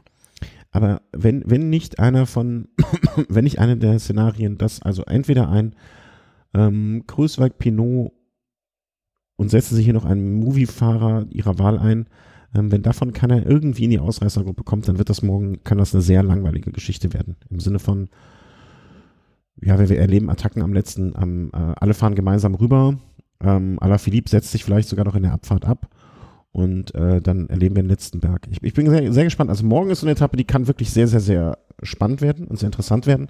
Aber wenn, wenn nicht einer von, [coughs] wenn nicht eine der Szenarien, dass also entweder ein ähm, Größweig Pinot und setzen sich hier noch einen Movie-Fahrer ihrer Wahl ein, ähm, wenn davon keiner irgendwie in die Ausreißergruppe kommt, dann wird das morgen, kann das eine sehr langweilige Geschichte werden. Im Sinne von, ja, wir wir erleben Attacken am letzten, am, äh, alle fahren gemeinsam rüber, ähm, Alaphilippe setzt sich vielleicht sogar noch in der Abfahrt ab und äh, dann erleben wir den letzten Berg. Ich, ich bin sehr, sehr gespannt. Also morgen ist so eine Etappe, die kann wirklich sehr, sehr, sehr spannend werden und sehr interessant werden.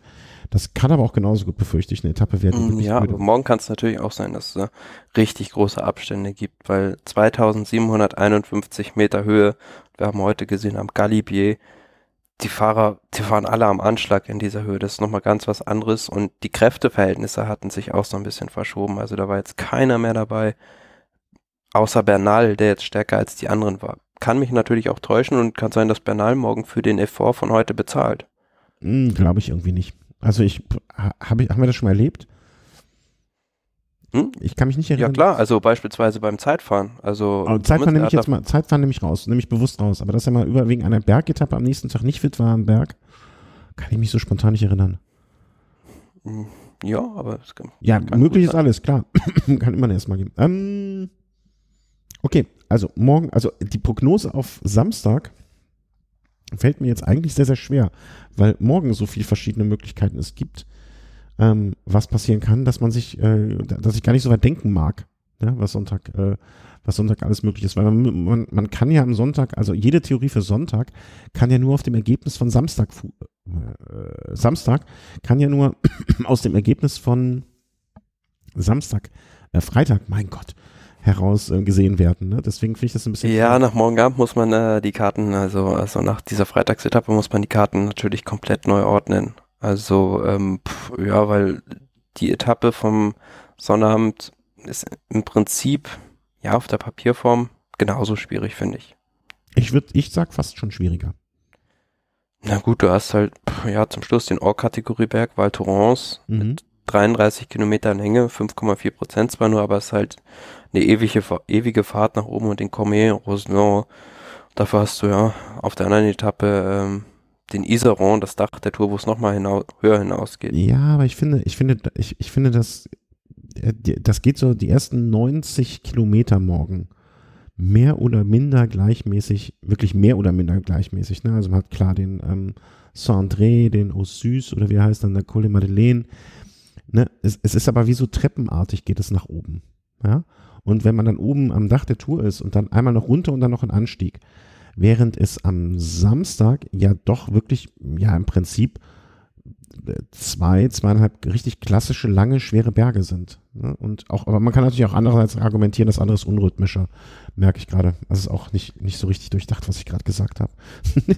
Das kann aber auch genauso gut, befürchte ich, eine Etappe werden. die Mm, Ja, aber morgen kann es natürlich auch sein, dass es da richtig große Abstände gibt, weil 2751 Meter Höhe, wir haben heute gesehen am Galibier, die Fahrer, die fahren alle am Anschlag in dieser Höhe. Das ist nochmal ganz was anderes und die Kräfteverhältnisse hatten sich auch so ein bisschen verschoben. Also da war jetzt keiner mehr dabei, außer Bernal, der jetzt stärker als die anderen war. Kann mich natürlich auch täuschen und kann sein, dass Bernal morgen für den Effort von heute bezahlt. Hm, Glaube ich irgendwie nicht. Also ich, ha- hab ich, haben wir das schon mal erlebt? Hm? Ich kann mich nicht Ja erinnern. klar, also beispielsweise beim Zeitfahren. Also Aber Zeitfahren nehme ich jetzt mal, Zeitfahren nehme ich raus, nehme ich bewusst raus. Aber dass er mal über wegen einer Bergetappe am nächsten Tag nicht fit war am Berg, kann ich mich so spontan nicht erinnern. da- Ja, aber es kann, Ja, Kann möglich ist alles, klar. [clears throat] kann immer erstmal geben. Ähm, okay, also morgen, also die Prognose auf Samstag fällt mir jetzt eigentlich sehr, sehr schwer, weil morgen so viele verschiedene Möglichkeiten es gibt, ähm, was passieren kann, dass man sich, äh, dass ich gar nicht so weit denken mag, ja, was Sonntag, äh, was Sonntag alles möglich ist. Weil man, man, man kann ja am Sonntag, also jede Theorie für Sonntag kann ja nur auf dem Ergebnis von Samstag, äh, Samstag kann ja nur [clears throat] aus dem Ergebnis von Samstag, äh, Freitag, mein Gott, heraus äh, gesehen werden. Ne? Deswegen finde ich das ein bisschen. Ja, nach morgen Abend muss man äh, die Karten, also, also nach dieser Freitagsetappe muss man die Karten natürlich komplett neu ordnen. Also, ähm, pff, ja, weil die Etappe vom Sonnabend ist im Prinzip, ja, auf der Papierform genauso schwierig, finde ich. Ich würde, ich sag fast schon schwieriger. Na gut, du hast halt, pff, ja, zum Schluss den Or-Kategorieberg Val Thorens Mhm. mit 33 Kilometer Länge, 5,4 Prozent zwar nur, aber es ist halt eine ewige, ewige Fahrt nach oben und den Comet, Roselon. Dafür hast du ja auf der anderen Etappe ähm, den Isaron, das Dach der Tour, wo es nochmal hinau höher hinausgeht. Ja, aber ich finde, ich finde, ich, ich finde, das, äh, das geht so die ersten 90 Kilometer morgen mehr oder minder gleichmäßig, wirklich mehr oder minder gleichmäßig. Ne? Also man hat klar den ähm, Saint-André, den Ossus oder wie heißt dann der Col de Madeleine. Ne? Es, es ist aber wie so treppenartig geht es nach oben. Ja? Und wenn man dann oben am Dach der Tour ist und dann einmal noch runter und dann noch ein Anstieg, während es am Samstag ja doch wirklich, ja im Prinzip äh, zwei, zweieinhalb richtig klassische, lange, schwere Berge sind. Ne? Und auch, aber man kann natürlich auch andererseits argumentieren, das andere ist unrhythmischer, merke ich gerade. Also es ist auch nicht, nicht so richtig durchdacht, was ich gerade gesagt habe.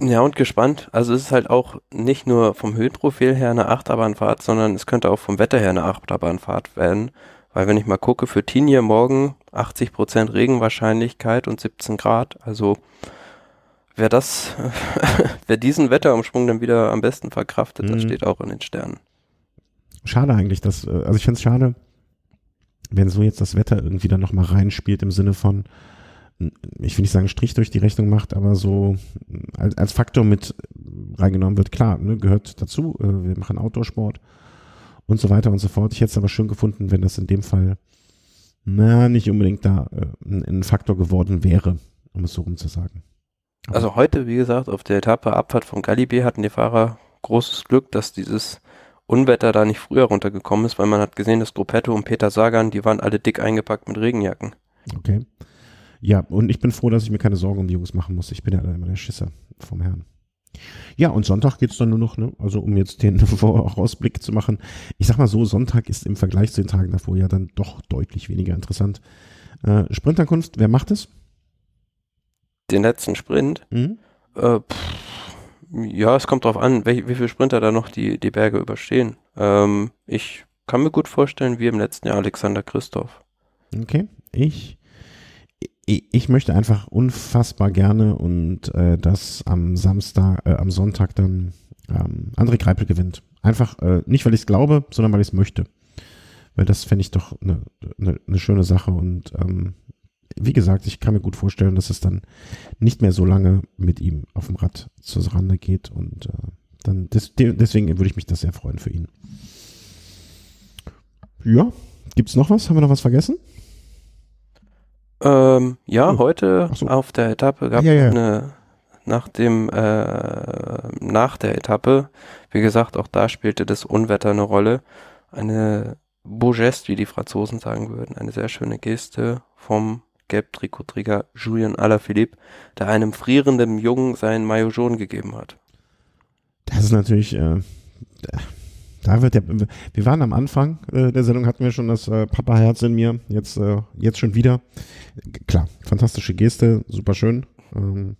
[laughs] Ja, und gespannt. Also es ist halt auch nicht nur vom Höhenprofil her eine Achterbahnfahrt, sondern es könnte auch vom Wetter her eine Achterbahnfahrt werden. Weil wenn ich mal gucke, für Tinje morgen 80% Regenwahrscheinlichkeit und 17 Grad. Also wer das, [laughs] wer diesen Wetterumschwung dann wieder am besten verkraftet, das Mhm. steht auch in den Sternen. Schade eigentlich, dass, äh, also ich finde es schade, wenn so jetzt das Wetter irgendwie dann nochmal reinspielt im Sinne von, ich will nicht sagen Strich durch die Rechnung macht, aber so als, als Faktor mit reingenommen wird, klar, ne, gehört dazu, äh, wir machen Outdoor-Sport und so weiter und so fort. Ich hätte es aber schön gefunden, wenn das in dem Fall, na, nicht unbedingt da äh, ein, ein Faktor geworden wäre, um es so rum zu sagen. Also heute, wie gesagt, auf der Etappe Abfahrt von Galibier hatten die Fahrer großes Glück, dass dieses Unwetter da nicht früher runtergekommen ist, weil man hat gesehen, dass Gruppetto und Peter Sagan, die waren alle dick eingepackt mit Regenjacken. Okay. Ja, und ich bin froh, dass ich mir keine Sorgen um die Jungs machen muss. Ich bin ja immer der Schisser vom Herrn. Ja, und Sonntag geht's dann nur noch, ne? Also um jetzt den [laughs] Vorausblick zu machen. Ich sag mal so, Sonntag ist im Vergleich zu den Tagen davor ja dann doch deutlich weniger interessant. Äh, Sprintankunft, wer macht es? Den letzten Sprint, Mhm. äh, pff, ja, es kommt drauf an, wie, wie viele Sprinter da noch die, die Berge überstehen. Ähm, ich kann mir gut vorstellen, wie im letzten Jahr Alexander Christoph. Okay. Ich, ich, ich möchte einfach unfassbar gerne und äh, das am Samstag, äh, am Sonntag dann ähm, André Greipel gewinnt. Einfach äh, nicht, weil ich es glaube, sondern weil ich es möchte. Weil das fände ich doch eine ne, ne schöne Sache und ähm, wie gesagt, ich kann mir gut vorstellen, dass es dann nicht mehr so lange mit ihm auf dem Rad zur Rande geht und äh, dann des, de, deswegen würde ich mich das sehr freuen für ihn. Ja, gibt's noch was? Haben wir noch was vergessen? Ähm, ja, Oh. heute so. auf der Etappe gab es Ja, ja. eine, nach dem, äh, nach der Etappe, wie gesagt, auch da spielte das Unwetter eine Rolle. Eine beau geste, wie die Franzosen sagen würden, eine sehr schöne Geste vom Gelb-Trikotträger Julien Alaphilippe, der einem frierenden Jungen sein Maillot jaune gegeben hat. Das ist natürlich, äh, da wird der, wir waren am Anfang äh, der Sendung, hatten wir schon das äh, Papa-Herz in mir, jetzt, äh, jetzt schon wieder. Klar, fantastische Geste, super schön. Ähm,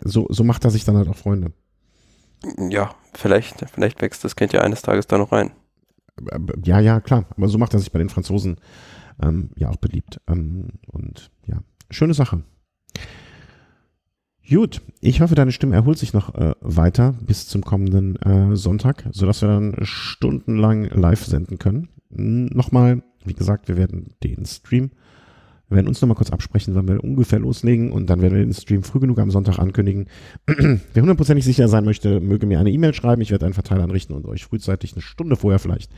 so, so macht er sich dann halt auch Freunde. Ja, vielleicht, vielleicht wächst das Kind ja eines Tages da noch rein. Äh, Ja, ja, klar, aber so macht er sich bei den Franzosen ähm, ja auch beliebt. Ähm, und ja, schöne Sache. Gut, ich hoffe, deine Stimme erholt sich noch äh, weiter bis zum kommenden äh, Sonntag, sodass wir dann stundenlang live senden können. Nochmal, wie gesagt, wir werden den Stream, wir werden uns nochmal kurz absprechen, wann wir ungefähr loslegen und dann werden wir den Stream früh genug am Sonntag ankündigen. [clears throat] Wer hundertprozentig sicher sein möchte, möge mir eine E-Mail schreiben. Ich werde einen Verteiler anrichten und euch frühzeitig eine Stunde vorher vielleicht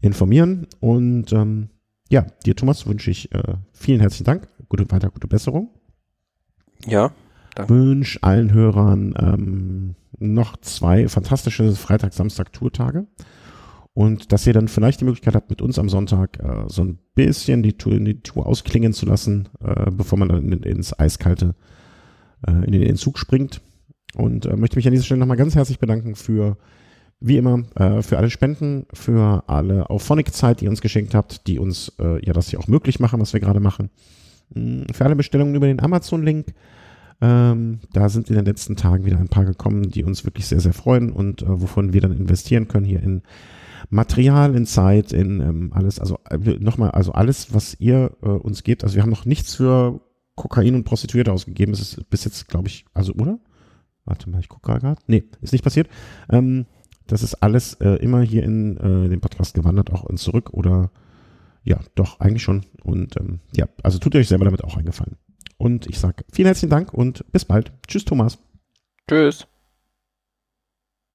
informieren. Und ähm, ja, dir Thomas wünsche ich äh, vielen herzlichen Dank, gute weiter, gute Besserung. Ja, Dank. wünsche allen Hörern ähm, noch zwei fantastische Freitag-Samstag-Tourtage. Und dass ihr dann vielleicht die Möglichkeit habt, mit uns am Sonntag äh, so ein bisschen die Tour, die Tour ausklingen zu lassen, äh, bevor man dann in, ins eiskalte, äh, in den Entzug springt. Und äh, möchte mich an dieser Stelle nochmal ganz herzlich bedanken für, wie immer, äh, für alle Spenden, für alle Auphonic-Zeit, die ihr uns geschenkt habt, die uns äh, ja das hier auch möglich machen, was wir gerade machen. Mm, Für alle Bestellungen über den Amazon-Link. Ähm, da sind in den letzten Tagen wieder ein paar gekommen, die uns wirklich sehr, sehr freuen und äh, wovon wir dann investieren können hier in Material, in Zeit, in ähm, alles, also äh, nochmal, also alles, was ihr äh, uns gebt. Also wir haben noch nichts für Kokain und Prostituierte ausgegeben. Es ist bis jetzt, glaube ich, also, oder? Warte mal, ich gucke gerade. Nee, ist nicht passiert. Ähm, das ist alles äh, immer hier in äh, den Podcast gewandert, auch und zurück oder ja, doch, eigentlich schon. Und ähm, ja, also tut ihr euch selber damit auch eingefallen. Und ich sage vielen herzlichen Dank und bis bald. Tschüss, Thomas. Tschüss.